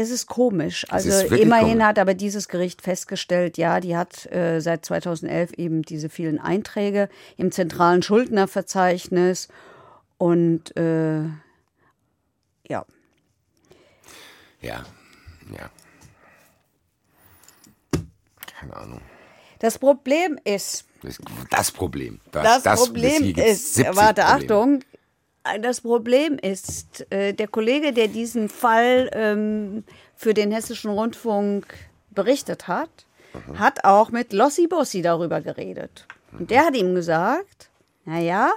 Es ist komisch. Also ist immerhin komisch. hat aber dieses Gericht festgestellt, ja, die hat äh, seit 2011 eben diese vielen Einträge im zentralen Schuldnerverzeichnis und äh, ja. Ja, ja. Keine Ahnung. Das Problem ist. Das Problem. Das, das, das Problem ist. Warte. Achtung. Das Problem ist, äh, der Kollege, der diesen Fall ähm, für den Hessischen Rundfunk berichtet hat, mhm. hat auch mit Lossi Bossi darüber geredet. Und der hat ihm gesagt, naja,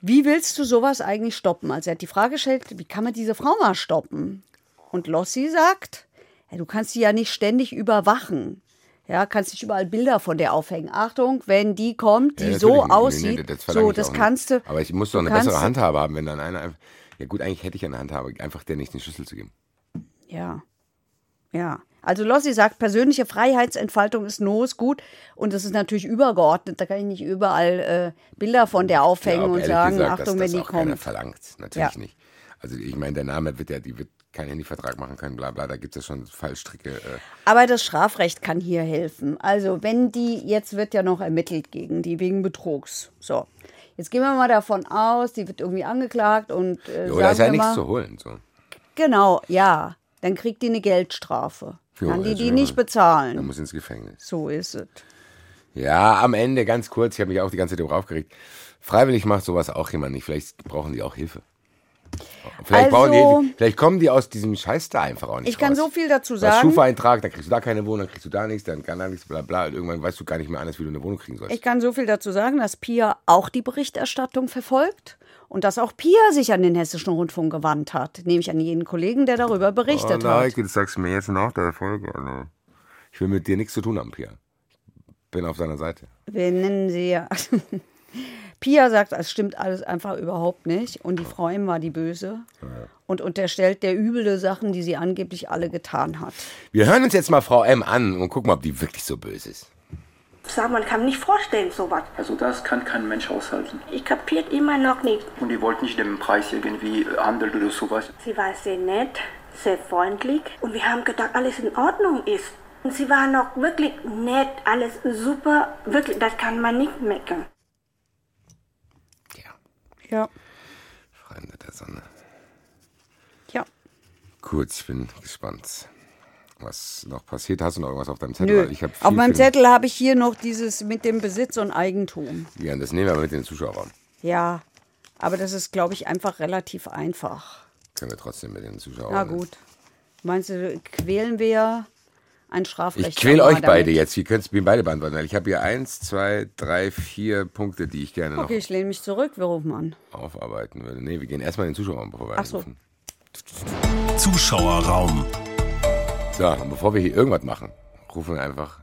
wie willst du sowas eigentlich stoppen? Also er hat die Frage gestellt, wie kann man diese Frau mal stoppen? Und Lossi sagt, ja, du kannst sie ja nicht ständig überwachen. Ja, kannst nicht überall Bilder von der aufhängen. Achtung, wenn die kommt, die Ja, so natürlich. Nee, aussieht, nee, das so, das kannst du. Aber ich muss doch eine bessere Handhabe haben, wenn dann einer einfach. Ja, gut, eigentlich hätte ich eine Handhabe, einfach der nicht den Schlüssel zu geben. Ja. Ja. Also Lossi sagt, persönliche Freiheitsentfaltung ist nos gut und das ist natürlich übergeordnet. Da kann ich nicht überall äh, Bilder von der aufhängen glaub, und sagen, gesagt, Achtung, dass wenn das die auch keiner kommt. verlangt. Natürlich Ja. nicht. Also ich meine, der Name wird ja, die wird keinen Handyvertrag machen können, bla bla, da gibt es ja schon Fallstricke. Äh. Aber das Strafrecht kann hier helfen. Also wenn die, jetzt wird ja noch ermittelt gegen die wegen Betrugs. So. Jetzt gehen wir mal davon aus, die wird irgendwie angeklagt und äh, Oder ist ja wir nichts mal, zu holen. So. Genau, ja. Dann kriegt die eine Geldstrafe. Jo, Kann die also die nicht bezahlen. Man muss ins Gefängnis. So ist es. Ja, am Ende ganz kurz, ich habe mich auch die ganze Zeit darüber aufgeregt. Freiwillig macht sowas auch jemand nicht. Vielleicht brauchen die auch Hilfe. Vielleicht, Also- die. Vielleicht kommen die aus diesem Scheiß da einfach auch nicht Ich kann raus. so viel dazu sagen. Schufa-Eintrag, dann kriegst du da keine Wohnung, dann kriegst du da nichts, dann kann da nichts, bla bla. Und irgendwann weißt du gar nicht mehr alles, wie du eine Wohnung kriegen sollst. Ich kann so viel dazu sagen, dass Pia auch die Berichterstattung verfolgt und dass auch Pia sich an den Hessischen Rundfunk gewandt hat, nämlich an jeden Kollegen, der darüber berichtet oh, hat. Leike, das sagst du mir jetzt nach der Folge. Alter. Ich will mit dir nichts zu tun haben, Pia. Ich bin auf deiner Seite. Wir nennen sie ja. Pia sagt, es stimmt alles einfach überhaupt nicht und die Frau M war die Böse und unterstellt der üble Sachen, die sie angeblich alle getan hat. Wir hören uns jetzt mal Frau M an und gucken mal, ob die wirklich so böse ist. Sag, man kann nicht vorstellen, sowas. Also das kann kein Mensch aushalten. Ich kapiert immer noch nicht. Und ihr wollt nicht den Preis irgendwie handeln oder sowas. Sie war sehr nett, sehr freundlich und wir haben gedacht, alles in Ordnung ist. Und sie war noch wirklich nett, alles super, wirklich, das kann man nicht meckern. Ja. Freunde der Sonne. Ja. Gut, ich bin gespannt, was noch passiert. Hast du noch irgendwas auf deinem Zettel? Nö. Auf meinem Zettel habe ich hier noch dieses mit dem Besitz und Eigentum. Ja, das nehmen wir mit den Zuschauerraum. Ja, aber das ist, glaube ich, einfach relativ einfach. Können wir trotzdem mit den Zuschauerraum. Na gut. Meinst du, quälen wir ein Strafrecht? Ich quäle euch beide jetzt. Ihr könnt es mir beide beantworten. weil Ich habe hier eins, zwei, drei, vier Punkte, die ich gerne noch Okay, ich lehne mich zurück. Wir rufen an. aufarbeiten würde. Nee, wir gehen erstmal in den Zuschauerraum, bevor wir Ach so. anrufen. Zuschauerraum. So, und bevor wir hier irgendwas machen, rufen wir einfach.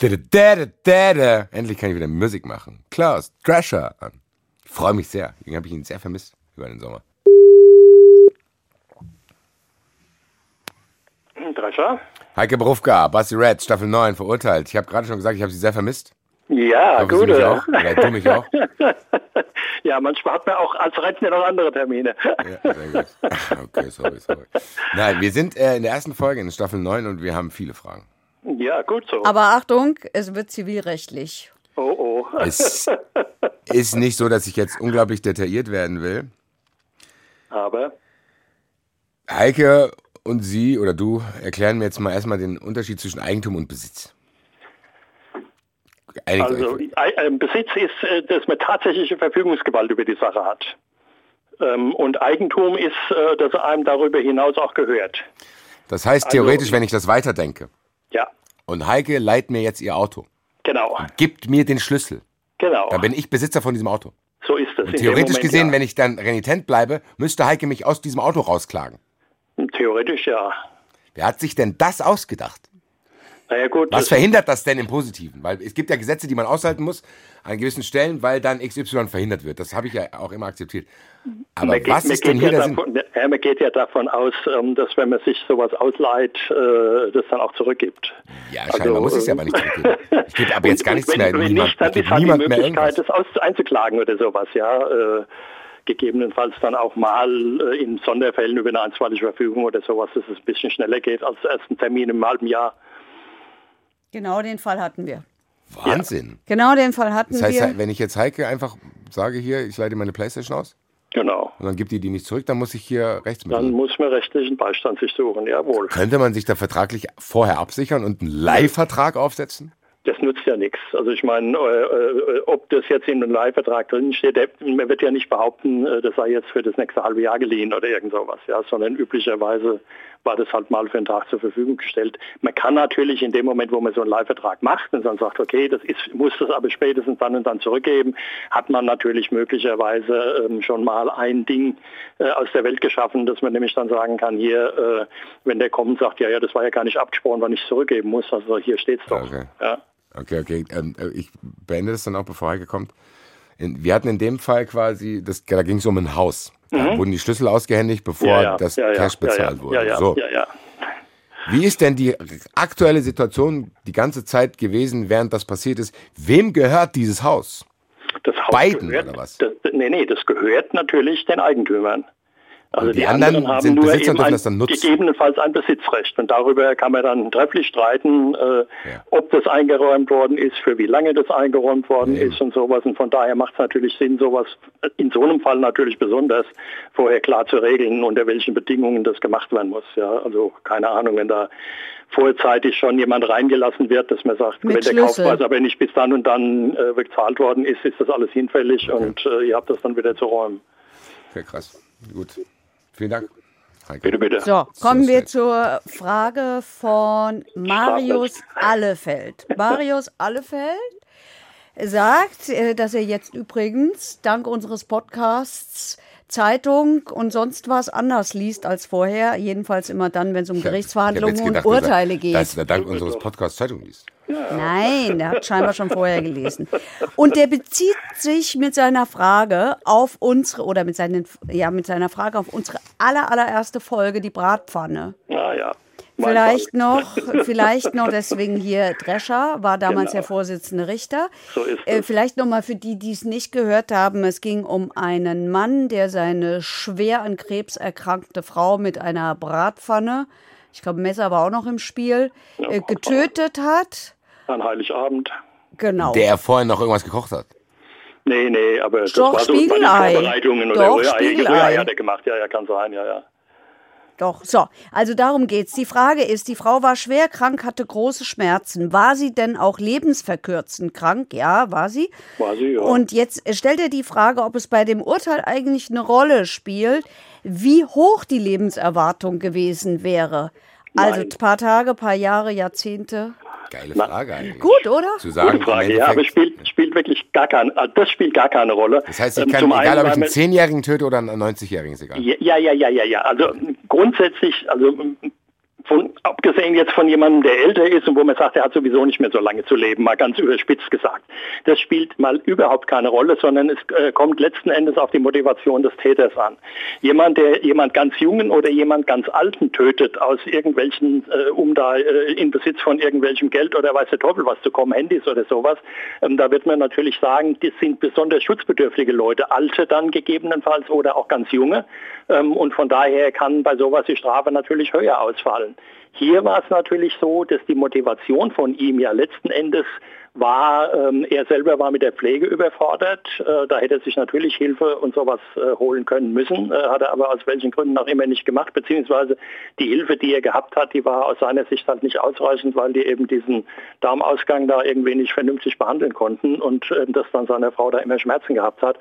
Endlich kann ich wieder Musik machen. Klaus Drescher an. Ich freue mich sehr. Den habe ich ihn sehr vermisst über den Sommer. Drescher? Heike Berufka, Basti Red, Staffel 9, verurteilt. Ich habe gerade schon gesagt, ich habe sie sehr vermisst. Ja, gut. mich oder? auch. Oder du mich auch. Ja, manchmal hat man auch als Rentner noch andere Termine. Ja, sehr gut. Okay, sorry, sorry. Nein, wir sind äh, in der ersten Folge in Staffel 9 und wir haben viele Fragen. Ja, gut so. Aber Achtung, es wird zivilrechtlich. oh, oh. Es ist nicht so, dass ich jetzt unglaublich detailliert werden will. Aber, Heike und Sie oder du erklären mir jetzt mal erstmal den Unterschied zwischen Eigentum und Besitz. Einigt also, äh, Besitz ist, äh, dass man tatsächliche Verfügungsgewalt über die Sache hat. Ähm, und Eigentum ist, äh, dass einem darüber hinaus auch gehört. Das heißt also- theoretisch, wenn ich das weiterdenke Ja, und Heike leiht mir jetzt ihr Auto, genau. gibt mir den Schlüssel, Genau. dann bin ich Besitzer von diesem Auto. so ist das. Und theoretisch gesehen, wenn ich dann renitent bleibe, müsste Heike mich aus diesem Auto rausklagen. Theoretisch ja. Wer hat sich denn das ausgedacht? Naja, gut. Was das- verhindert das denn im Positiven? Weil es gibt ja Gesetze, die man aushalten muss an gewissen Stellen, weil dann XY verhindert wird. Das habe ich ja auch immer akzeptiert. Aber Man geht- was man ist denn geht hier ja der Sinn? davon, ja, man geht ja davon aus, ähm, dass wenn man sich sowas ausleiht, äh, das dann auch zurückgibt. Ja, Also, scheinbar muss ich es ja äh, aber nicht zurückgeben. Ich gebe aber jetzt gar nichts wenn, mehr. Wenn niemand, nicht, dann ist halt die Möglichkeit, das aus, einzuklagen oder sowas, ja. Gegebenenfalls dann auch mal äh, in Sonderfällen über eine einstweilige Verfügung oder sowas, dass es ein bisschen schneller geht als erst ein Termin im halben Jahr. Genau den Fall hatten wir. Wahnsinn. Genau den Fall hatten Das heißt, wir. wenn ich jetzt Heike einfach sage, hier, ich leite meine Playstation aus Genau. und dann gibt die die nicht zurück, dann muss ich hier rechts mit. Dann muss man rechtlichen Beistand sich suchen, jawohl. Könnte man sich da vertraglich vorher absichern und einen Leihvertrag aufsetzen? Das nutzt ja nichts. Also ich meine, äh, äh, ob das jetzt in einem Leihvertrag drin steht, der, man wird ja nicht behaupten, äh, das sei jetzt für das nächste halbe Jahr geliehen oder irgend sowas, ja, sondern üblicherweise war das halt mal für einen Tag zur Verfügung gestellt. Man kann natürlich in dem Moment, wo man so einen Leihvertrag macht und dann sagt, okay, das ist, muss das aber spätestens dann und dann zurückgeben, hat man natürlich möglicherweise ähm, schon mal ein Ding äh, aus der Welt geschaffen, dass man nämlich dann sagen kann, hier, äh, wenn der kommt sagt, ja, ja, das war ja gar nicht abgesprochen, wann ich zurückgeben muss, also hier steht's doch. Okay. Ja. Okay, okay. Ähm, äh, ich beende das dann auch, bevor Heike kommt. In, wir hatten in dem Fall quasi, das, da ging es um ein Haus. Da wurden die Schlüssel ausgehändigt, bevor Mhm. Ja, ja, das ja, Cash bezahlt wurde. So. Wie ist denn die aktuelle Situation die ganze Zeit gewesen, während das passiert ist? Wem gehört dieses Haus? Das Haus Beiden, gehört, oder was? Das, nee, nee, das gehört natürlich den Eigentümern. Also Und die anderen sind nur Besitzer eben ein, das dann nutzen? gegebenenfalls ein Besitzrecht. Und darüber kann man dann trefflich streiten, äh, ob das eingeräumt worden ist, für wie lange das eingeräumt worden ist und sowas. Und von daher macht es natürlich Sinn, sowas in so einem Fall natürlich besonders vorher klar zu regeln, unter welchen Bedingungen das gemacht werden muss. Ja, also keine Ahnung, wenn da vorzeitig schon jemand reingelassen wird, dass man sagt, Mit wenn der Schlüssel. Kaufpreis aber nicht bis dann und dann äh, bezahlt worden ist, ist das alles hinfällig und äh, ihr habt das dann wieder zu räumen. Okay, krass. Gut. Vielen Dank. Heike. Bitte, bitte. So, kommen wir zur Frage von Marius Allefeld. Marius Allefeld sagt, äh, dass er jetzt übrigens dank unseres Podcasts Zeitung und sonst was anders liest als vorher. Jedenfalls immer dann, wenn es um Gerichtsverhandlungen und gedacht, er- Urteile geht. Dass er dank unseres Podcasts Zeitung liest. Nein, der hat scheinbar schon vorher gelesen. Und der bezieht sich mit seiner Frage auf unsere, oder mit, seinen, ja, mit seiner Frage auf unsere aller, allererste Folge, die Bratpfanne. Ja, ja. Vielleicht noch, vielleicht noch deswegen hier Drescher, war damals Genau. der Vorsitzende Richter. So ist Äh, es. vielleicht noch mal für die, die es nicht gehört haben, es ging um einen Mann, der seine schwer an Krebs erkrankte Frau mit einer Bratpfanne, ich glaube Messer war auch noch im Spiel, äh, getötet hat. An Heiligabend. Genau. Der vorher noch irgendwas gekocht hat. Nee, nee, aber das Doch, war so Spiegelei. Vorbereitungen Doch, oder. Spiegelei. Rührei hat er gemacht, ja, ja, kann sein, ja, ja. Doch, so. Also darum geht's. Die Frage ist, die Frau war schwer krank, hatte große Schmerzen. War sie denn auch lebensverkürzend krank? Ja, war sie. War sie, ja. Und jetzt stellt er die Frage, ob es bei dem Urteil eigentlich eine Rolle spielt, wie hoch die Lebenserwartung gewesen wäre. Also Nein. ein paar Tage, paar Jahre, Jahrzehnte. Geile Frage eigentlich. Gut, oder? Zu sagen, Gute Frage, ja, aber spielt, spielt wirklich gar keine, äh, das spielt gar keine Rolle. Das heißt, ich Ähm, kann, zum egal einen, ob ich einen 10-Jährigen töte oder einen 90-Jährigen, ist egal. Ja, ja, ja, ja, ja. Also grundsätzlich, also von, abgesehen jetzt von jemandem, der älter ist und wo man sagt, er hat sowieso nicht mehr so lange zu leben, mal ganz überspitzt gesagt. Das spielt mal überhaupt keine Rolle, sondern es äh, kommt letzten Endes auf die Motivation des Täters an. Jemand, der jemand ganz Jungen oder jemand ganz Alten tötet, aus irgendwelchen, äh, um da äh, in Besitz von irgendwelchem Geld oder weiß der Teufel was zu kommen, Handys oder sowas, ähm, da wird man natürlich sagen, das sind besonders schutzbedürftige Leute, Alte dann gegebenenfalls oder auch ganz Junge. Ähm, und von daher kann bei sowas die Strafe natürlich höher ausfallen. Hier war es natürlich so, dass die Motivation von ihm ja letzten Endes war, ähm, er selber war mit der Pflege überfordert. Äh, da hätte er sich natürlich Hilfe und sowas äh, holen können müssen, äh, hat er aber aus welchen Gründen auch immer nicht gemacht, beziehungsweise die Hilfe, die er gehabt hat, die war aus seiner Sicht halt nicht ausreichend, weil die eben diesen Darmausgang da irgendwie nicht vernünftig behandeln konnten und äh, dass dann seine Frau da immer Schmerzen gehabt hat.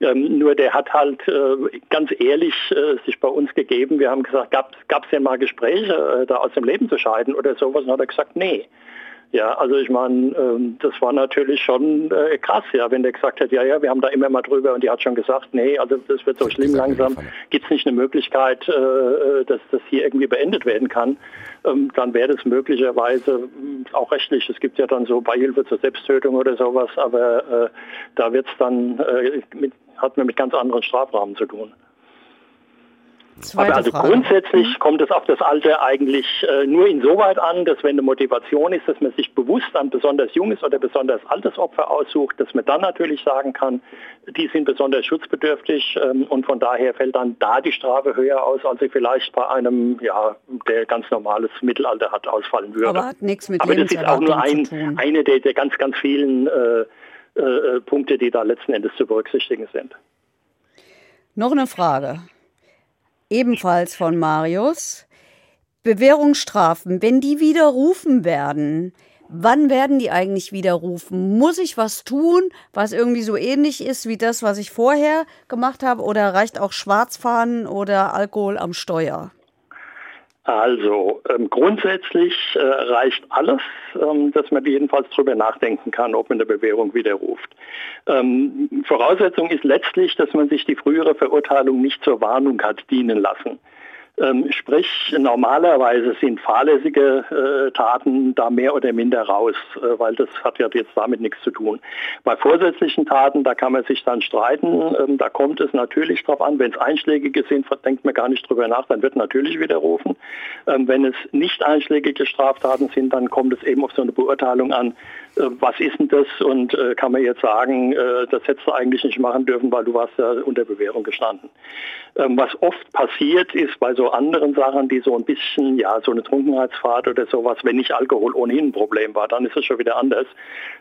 Ähm, nur der hat halt äh, ganz ehrlich äh, sich bei uns gegeben. Wir haben gesagt, gab es denn mal Gespräche, äh, da aus dem Leben zu scheiden oder sowas? Und hat er gesagt, nee. Ja, also ich meine, ähm, das war natürlich schon äh, krass, ja, wenn der gesagt hat, ja, ja, wir haben da immer mal drüber und die hat schon gesagt, nee, also das wird so schlimm langsam, gibt es nicht eine Möglichkeit, äh, dass das hier irgendwie beendet werden kann, ähm, dann wäre das möglicherweise mh, auch rechtlich. Es gibt ja dann so Beihilfe zur Selbsttötung oder sowas, aber äh, da wird es dann, äh, mit, hat man mit ganz anderen Strafrahmen zu tun. Zweite Aber also Frage. grundsätzlich kommt es auf das Alter eigentlich äh, nur insoweit an, dass wenn eine Motivation ist, dass man sich bewusst ein besonders junges oder besonders altes Opfer aussucht, dass man dann natürlich sagen kann, die sind besonders schutzbedürftig ähm, und von daher fällt dann da die Strafe höher aus, als sie vielleicht bei einem, ja, der ganz normales Mittelalter hat, ausfallen würde. Aber hat nichts mit Aber das ist auch nur ein, eine der, der ganz, ganz vielen äh, äh, Punkte, die da letzten Endes zu berücksichtigen sind. Noch eine Frage. Ebenfalls von Marius. Bewährungsstrafen, wenn die widerrufen werden, Wann werden die eigentlich widerrufen? Muss ich was tun, was irgendwie so ähnlich ist wie das, was ich vorher gemacht habe? Oder reicht auch Schwarzfahren oder Alkohol am Steuer? Also ähm, grundsätzlich äh, reicht alles, ähm, dass man jedenfalls darüber nachdenken kann, ob man eine Bewährung widerruft. Ähm, Voraussetzung ist letztlich, dass man sich die frühere Verurteilung nicht zur Warnung hat dienen lassen. Ähm, sprich, normalerweise sind fahrlässige äh, Taten da mehr oder minder raus, äh, weil das hat ja jetzt damit nichts zu tun. Bei vorsätzlichen Taten, da kann man sich dann streiten. Ähm, da kommt es natürlich drauf an, wenn es einschlägige sind, denkt man gar nicht drüber nach, dann wird natürlich widerrufen. Ähm, wenn es nicht einschlägige Straftaten sind, dann kommt es eben auf so eine Beurteilung an, äh, was ist denn das und äh, kann man jetzt sagen, äh, das hättest du eigentlich nicht machen dürfen, weil du warst ja unter Bewährung gestanden. Ähm, was oft passiert ist bei so anderen Sachen, die so ein bisschen, ja, so eine Trunkenheitsfahrt oder sowas, wenn nicht Alkohol ohnehin ein Problem war, dann ist es schon wieder anders,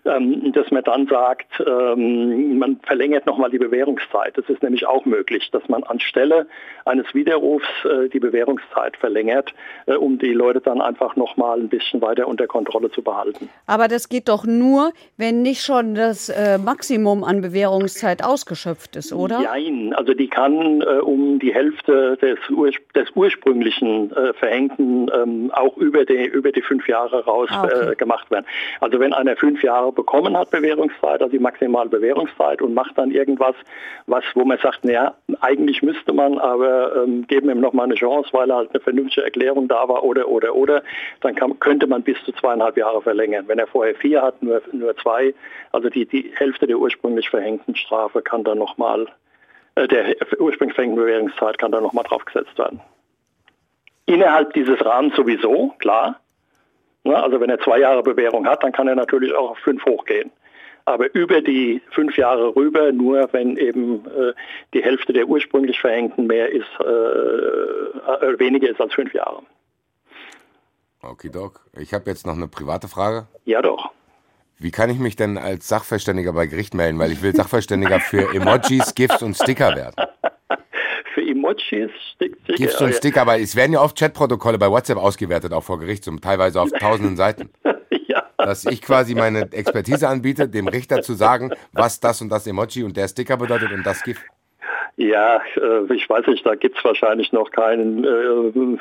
ähm, dass man dann sagt, ähm, man verlängert nochmal die Bewährungszeit. Das ist nämlich auch möglich, dass man anstelle eines Widerrufs äh, die Bewährungszeit verlängert, äh, um die Leute dann einfach nochmal ein bisschen weiter unter Kontrolle zu behalten. Aber das geht doch nur, wenn nicht schon das äh, Maximum an Bewährungszeit ausgeschöpft ist, oder? Nein, also die kann äh, um die Hälfte des, des ursprünglichen äh, Verhängten ähm, auch über die, über die fünf Jahre raus ah, okay. Äh, gemacht werden. Also wenn einer fünf Jahre bekommen hat Bewährungszeit, also die maximale Bewährungszeit und macht dann irgendwas, was, wo man sagt, naja, eigentlich müsste man, aber ähm, geben ihm nochmal eine Chance, weil halt eine vernünftige Erklärung da war oder, oder, oder, dann kann, könnte man bis zu zweieinhalb Jahre verlängern. Wenn er vorher vier hat, nur, nur zwei, also die, die Hälfte der ursprünglich verhängten Strafe kann dann nochmal, äh, der ursprünglich verhängten Bewährungszeit kann dann nochmal draufgesetzt werden. Innerhalb dieses Rahmens sowieso, klar. Ne, also wenn er zwei Jahre Bewährung hat, dann kann er natürlich auch auf fünf hochgehen. Aber über die fünf Jahre rüber, nur wenn eben äh, die Hälfte der ursprünglich Verhängten mehr ist, äh, äh, weniger ist als fünf Jahre. Okay, Doc. Ich habe jetzt noch eine private Frage. Ja, doch. Wie kann ich mich denn als Sachverständiger bei Gericht melden? Weil ich will Sachverständiger für Emojis, GIFs und Sticker werden. Für Emojis, Sticker. GIFs und Sticker, aber es werden ja oft Chatprotokolle bei WhatsApp ausgewertet, auch vor Gericht, teilweise auf tausenden Seiten. ja. Dass ich quasi meine Expertise anbiete, dem Richter zu sagen, was das und das Emoji und der Sticker bedeutet und das GIF. Ja, äh, ich weiß nicht, da gibt es wahrscheinlich noch kein äh,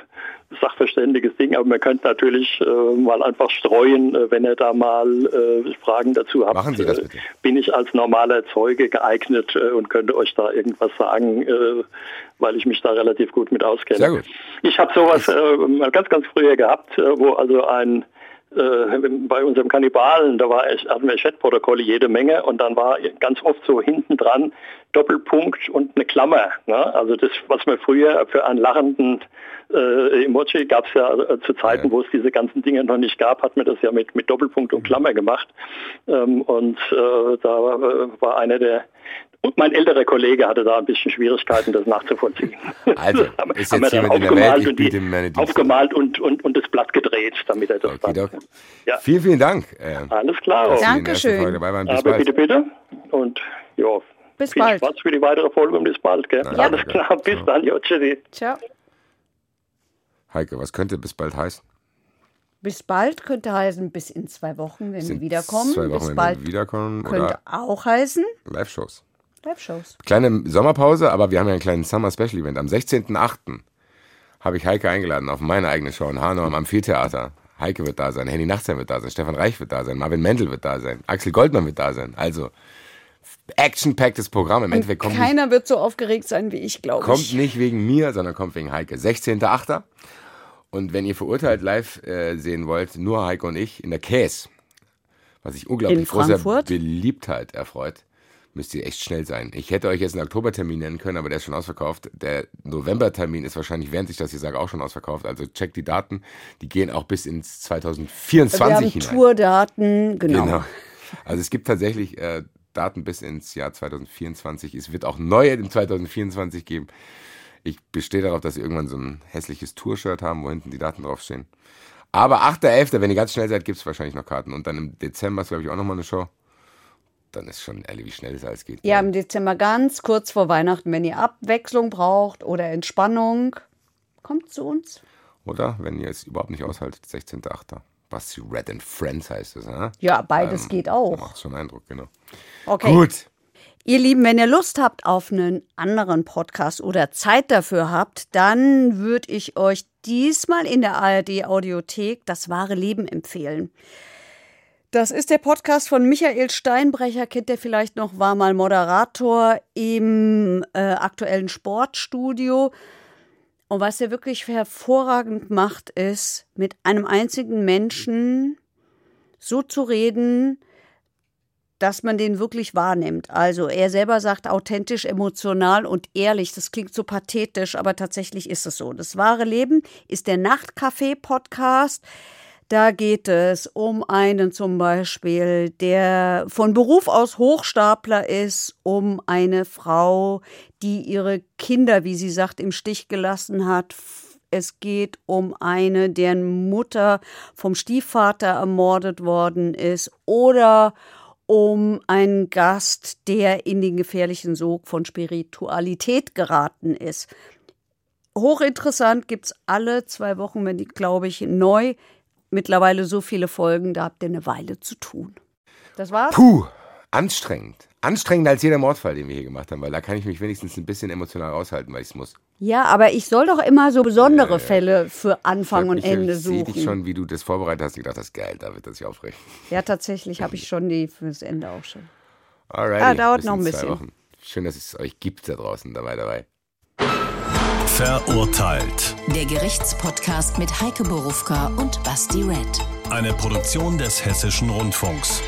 sachverständiges Ding, aber man könnte natürlich äh, mal einfach streuen, äh, wenn ihr da mal äh, Fragen dazu habt. Machen Sie das bitte. bin ich als normaler Zeuge geeignet äh, und könnte euch da irgendwas sagen, weil ich mich da relativ gut mit auskenne. Sehr gut. Ich habe sowas mal ganz, ganz früher gehabt, wo also ein äh, bei unserem Kannibalen, da war, hatten wir Chatprotokolle jede Menge und dann war ganz oft so hinten dran Doppelpunkt und eine Klammer. Ne? Also das, was man früher für einen lachenden äh, Emoji gab es ja äh, zu Zeiten, ja. wo es diese ganzen Dinge noch nicht gab, hat man das ja mit, mit Doppelpunkt und Klammer gemacht. Ähm, und äh, da war einer der und mein älterer Kollege hatte da ein bisschen Schwierigkeiten, das nachzuvollziehen. Also, ist jetzt jemand in der Welt, ich biete meine Aufgemalt und, und, und das Blatt gedreht, damit er das okay, dann... Ja. Vielen, vielen Dank. Äh, Alles klar. Dankeschön. Dabei Bis Aber bald. bitte, bitte. Und ja, bis viel bald. Spaß für die weitere Folge und bis bald. Gell? Ja. Alles klar, bis ja. dann. Jo, tschüssi. Ciao. Heike, was könnte bis bald heißen? Bis bald könnte heißen bis in zwei Wochen, wenn Sind wir wiederkommen. Zwei Wochen, bis wenn bald wir wiederkommen. Könnte auch heißen. Live-Shows. Live-Shows. Kleine Sommerpause, aber wir haben ja einen kleinen Summer-Special-Event. Am 16.08. habe ich Heike eingeladen auf meine eigene Show in Hanau am Amphitheater. Heike wird da sein, Henny Nachtsheim wird da sein, Stefan Reich wird da sein, Marvin Mendel wird da sein, Axel Goldmann wird da sein. Also action-packtes Programm. Im Endeffekt kommt keiner nicht, wird so aufgeregt sein wie ich, glaube ich. Kommt nicht wegen mir, sondern kommt wegen Heike. 16.08. Und wenn ihr verurteilt live äh, sehen wollt, nur Heike und ich in der Käse, was sich unglaublich großer Beliebtheit erfreut müsst ihr echt schnell sein. Ich hätte euch jetzt einen Oktobertermin nennen können, aber der ist schon ausverkauft. Der Novembertermin ist wahrscheinlich, während ich das hier sage, auch schon ausverkauft. Also checkt die Daten. Die gehen auch bis ins 2024 Wir haben hinein. Tourdaten, genau. genau. Also es gibt tatsächlich äh, Daten bis ins Jahr 2024. Es wird auch neue im 2024 geben. Ich bestehe darauf, dass sie irgendwann so ein hässliches Tour-Shirt haben, wo hinten die Daten draufstehen. Aber 8.11., wenn ihr ganz schnell seid, gibt es wahrscheinlich noch Karten. Und dann im Dezember ist, glaube ich, auch nochmal eine Show dann ist schon ehrlich, wie schnell es alles geht. Ja, im Dezember ganz kurz vor Weihnachten, wenn ihr Abwechslung braucht oder Entspannung, kommt zu uns. Oder wenn ihr es überhaupt nicht aushaltet, 16.8. Basti Red and Friends heißt es, ne? Ja, beides ähm, geht auch. Macht schon Eindruck, genau. Okay. Gut. Ihr Lieben, wenn ihr Lust habt auf einen anderen Podcast oder Zeit dafür habt, dann würde ich euch diesmal in der ARD Audiothek das wahre Leben empfehlen. Das ist der Podcast von Michael Steinbrecher, kennt ihr vielleicht noch, war mal Moderator im äh, aktuellen Sportstudio. Und was er wirklich hervorragend macht, ist, mit einem einzigen Menschen so zu reden, dass man den wirklich wahrnimmt. Also er selber sagt authentisch, emotional und ehrlich. Das klingt so pathetisch, aber tatsächlich ist es so. Das wahre Leben ist der Nachtcafé-Podcast. Da geht es um einen zum Beispiel, der von Beruf aus Hochstapler ist, um eine Frau, die ihre Kinder, wie sie sagt, im Stich gelassen hat. Es geht um eine, deren Mutter vom Stiefvater ermordet worden ist oder um einen Gast, der in den gefährlichen Sog von Spiritualität geraten ist. Hochinteressant gibt es alle zwei Wochen, wenn die, glaube ich, neu. Mittlerweile so viele Folgen, da habt ihr eine Weile zu tun. Das war's? Puh, anstrengend. Anstrengender als jeder Mordfall, den wir hier gemacht haben, weil da kann ich mich wenigstens ein bisschen emotional raushalten, weil ich es muss. Ja, aber ich soll doch immer so besondere äh, Fälle für Anfang und Ende suchen. Ich sehe dich schon, wie du das vorbereitet hast. Ich dachte, das ist geil, da wird das sich aufregen. Ja, tatsächlich habe ich schon die fürs Ende auch schon. Alrighty, ah, dauert noch ein bisschen. Schön, dass es euch gibt da draußen dabei dabei. Verurteilt. Der Gerichtspodcast mit Heike Borufka und Basti Red. Eine Produktion des Hessischen Rundfunks.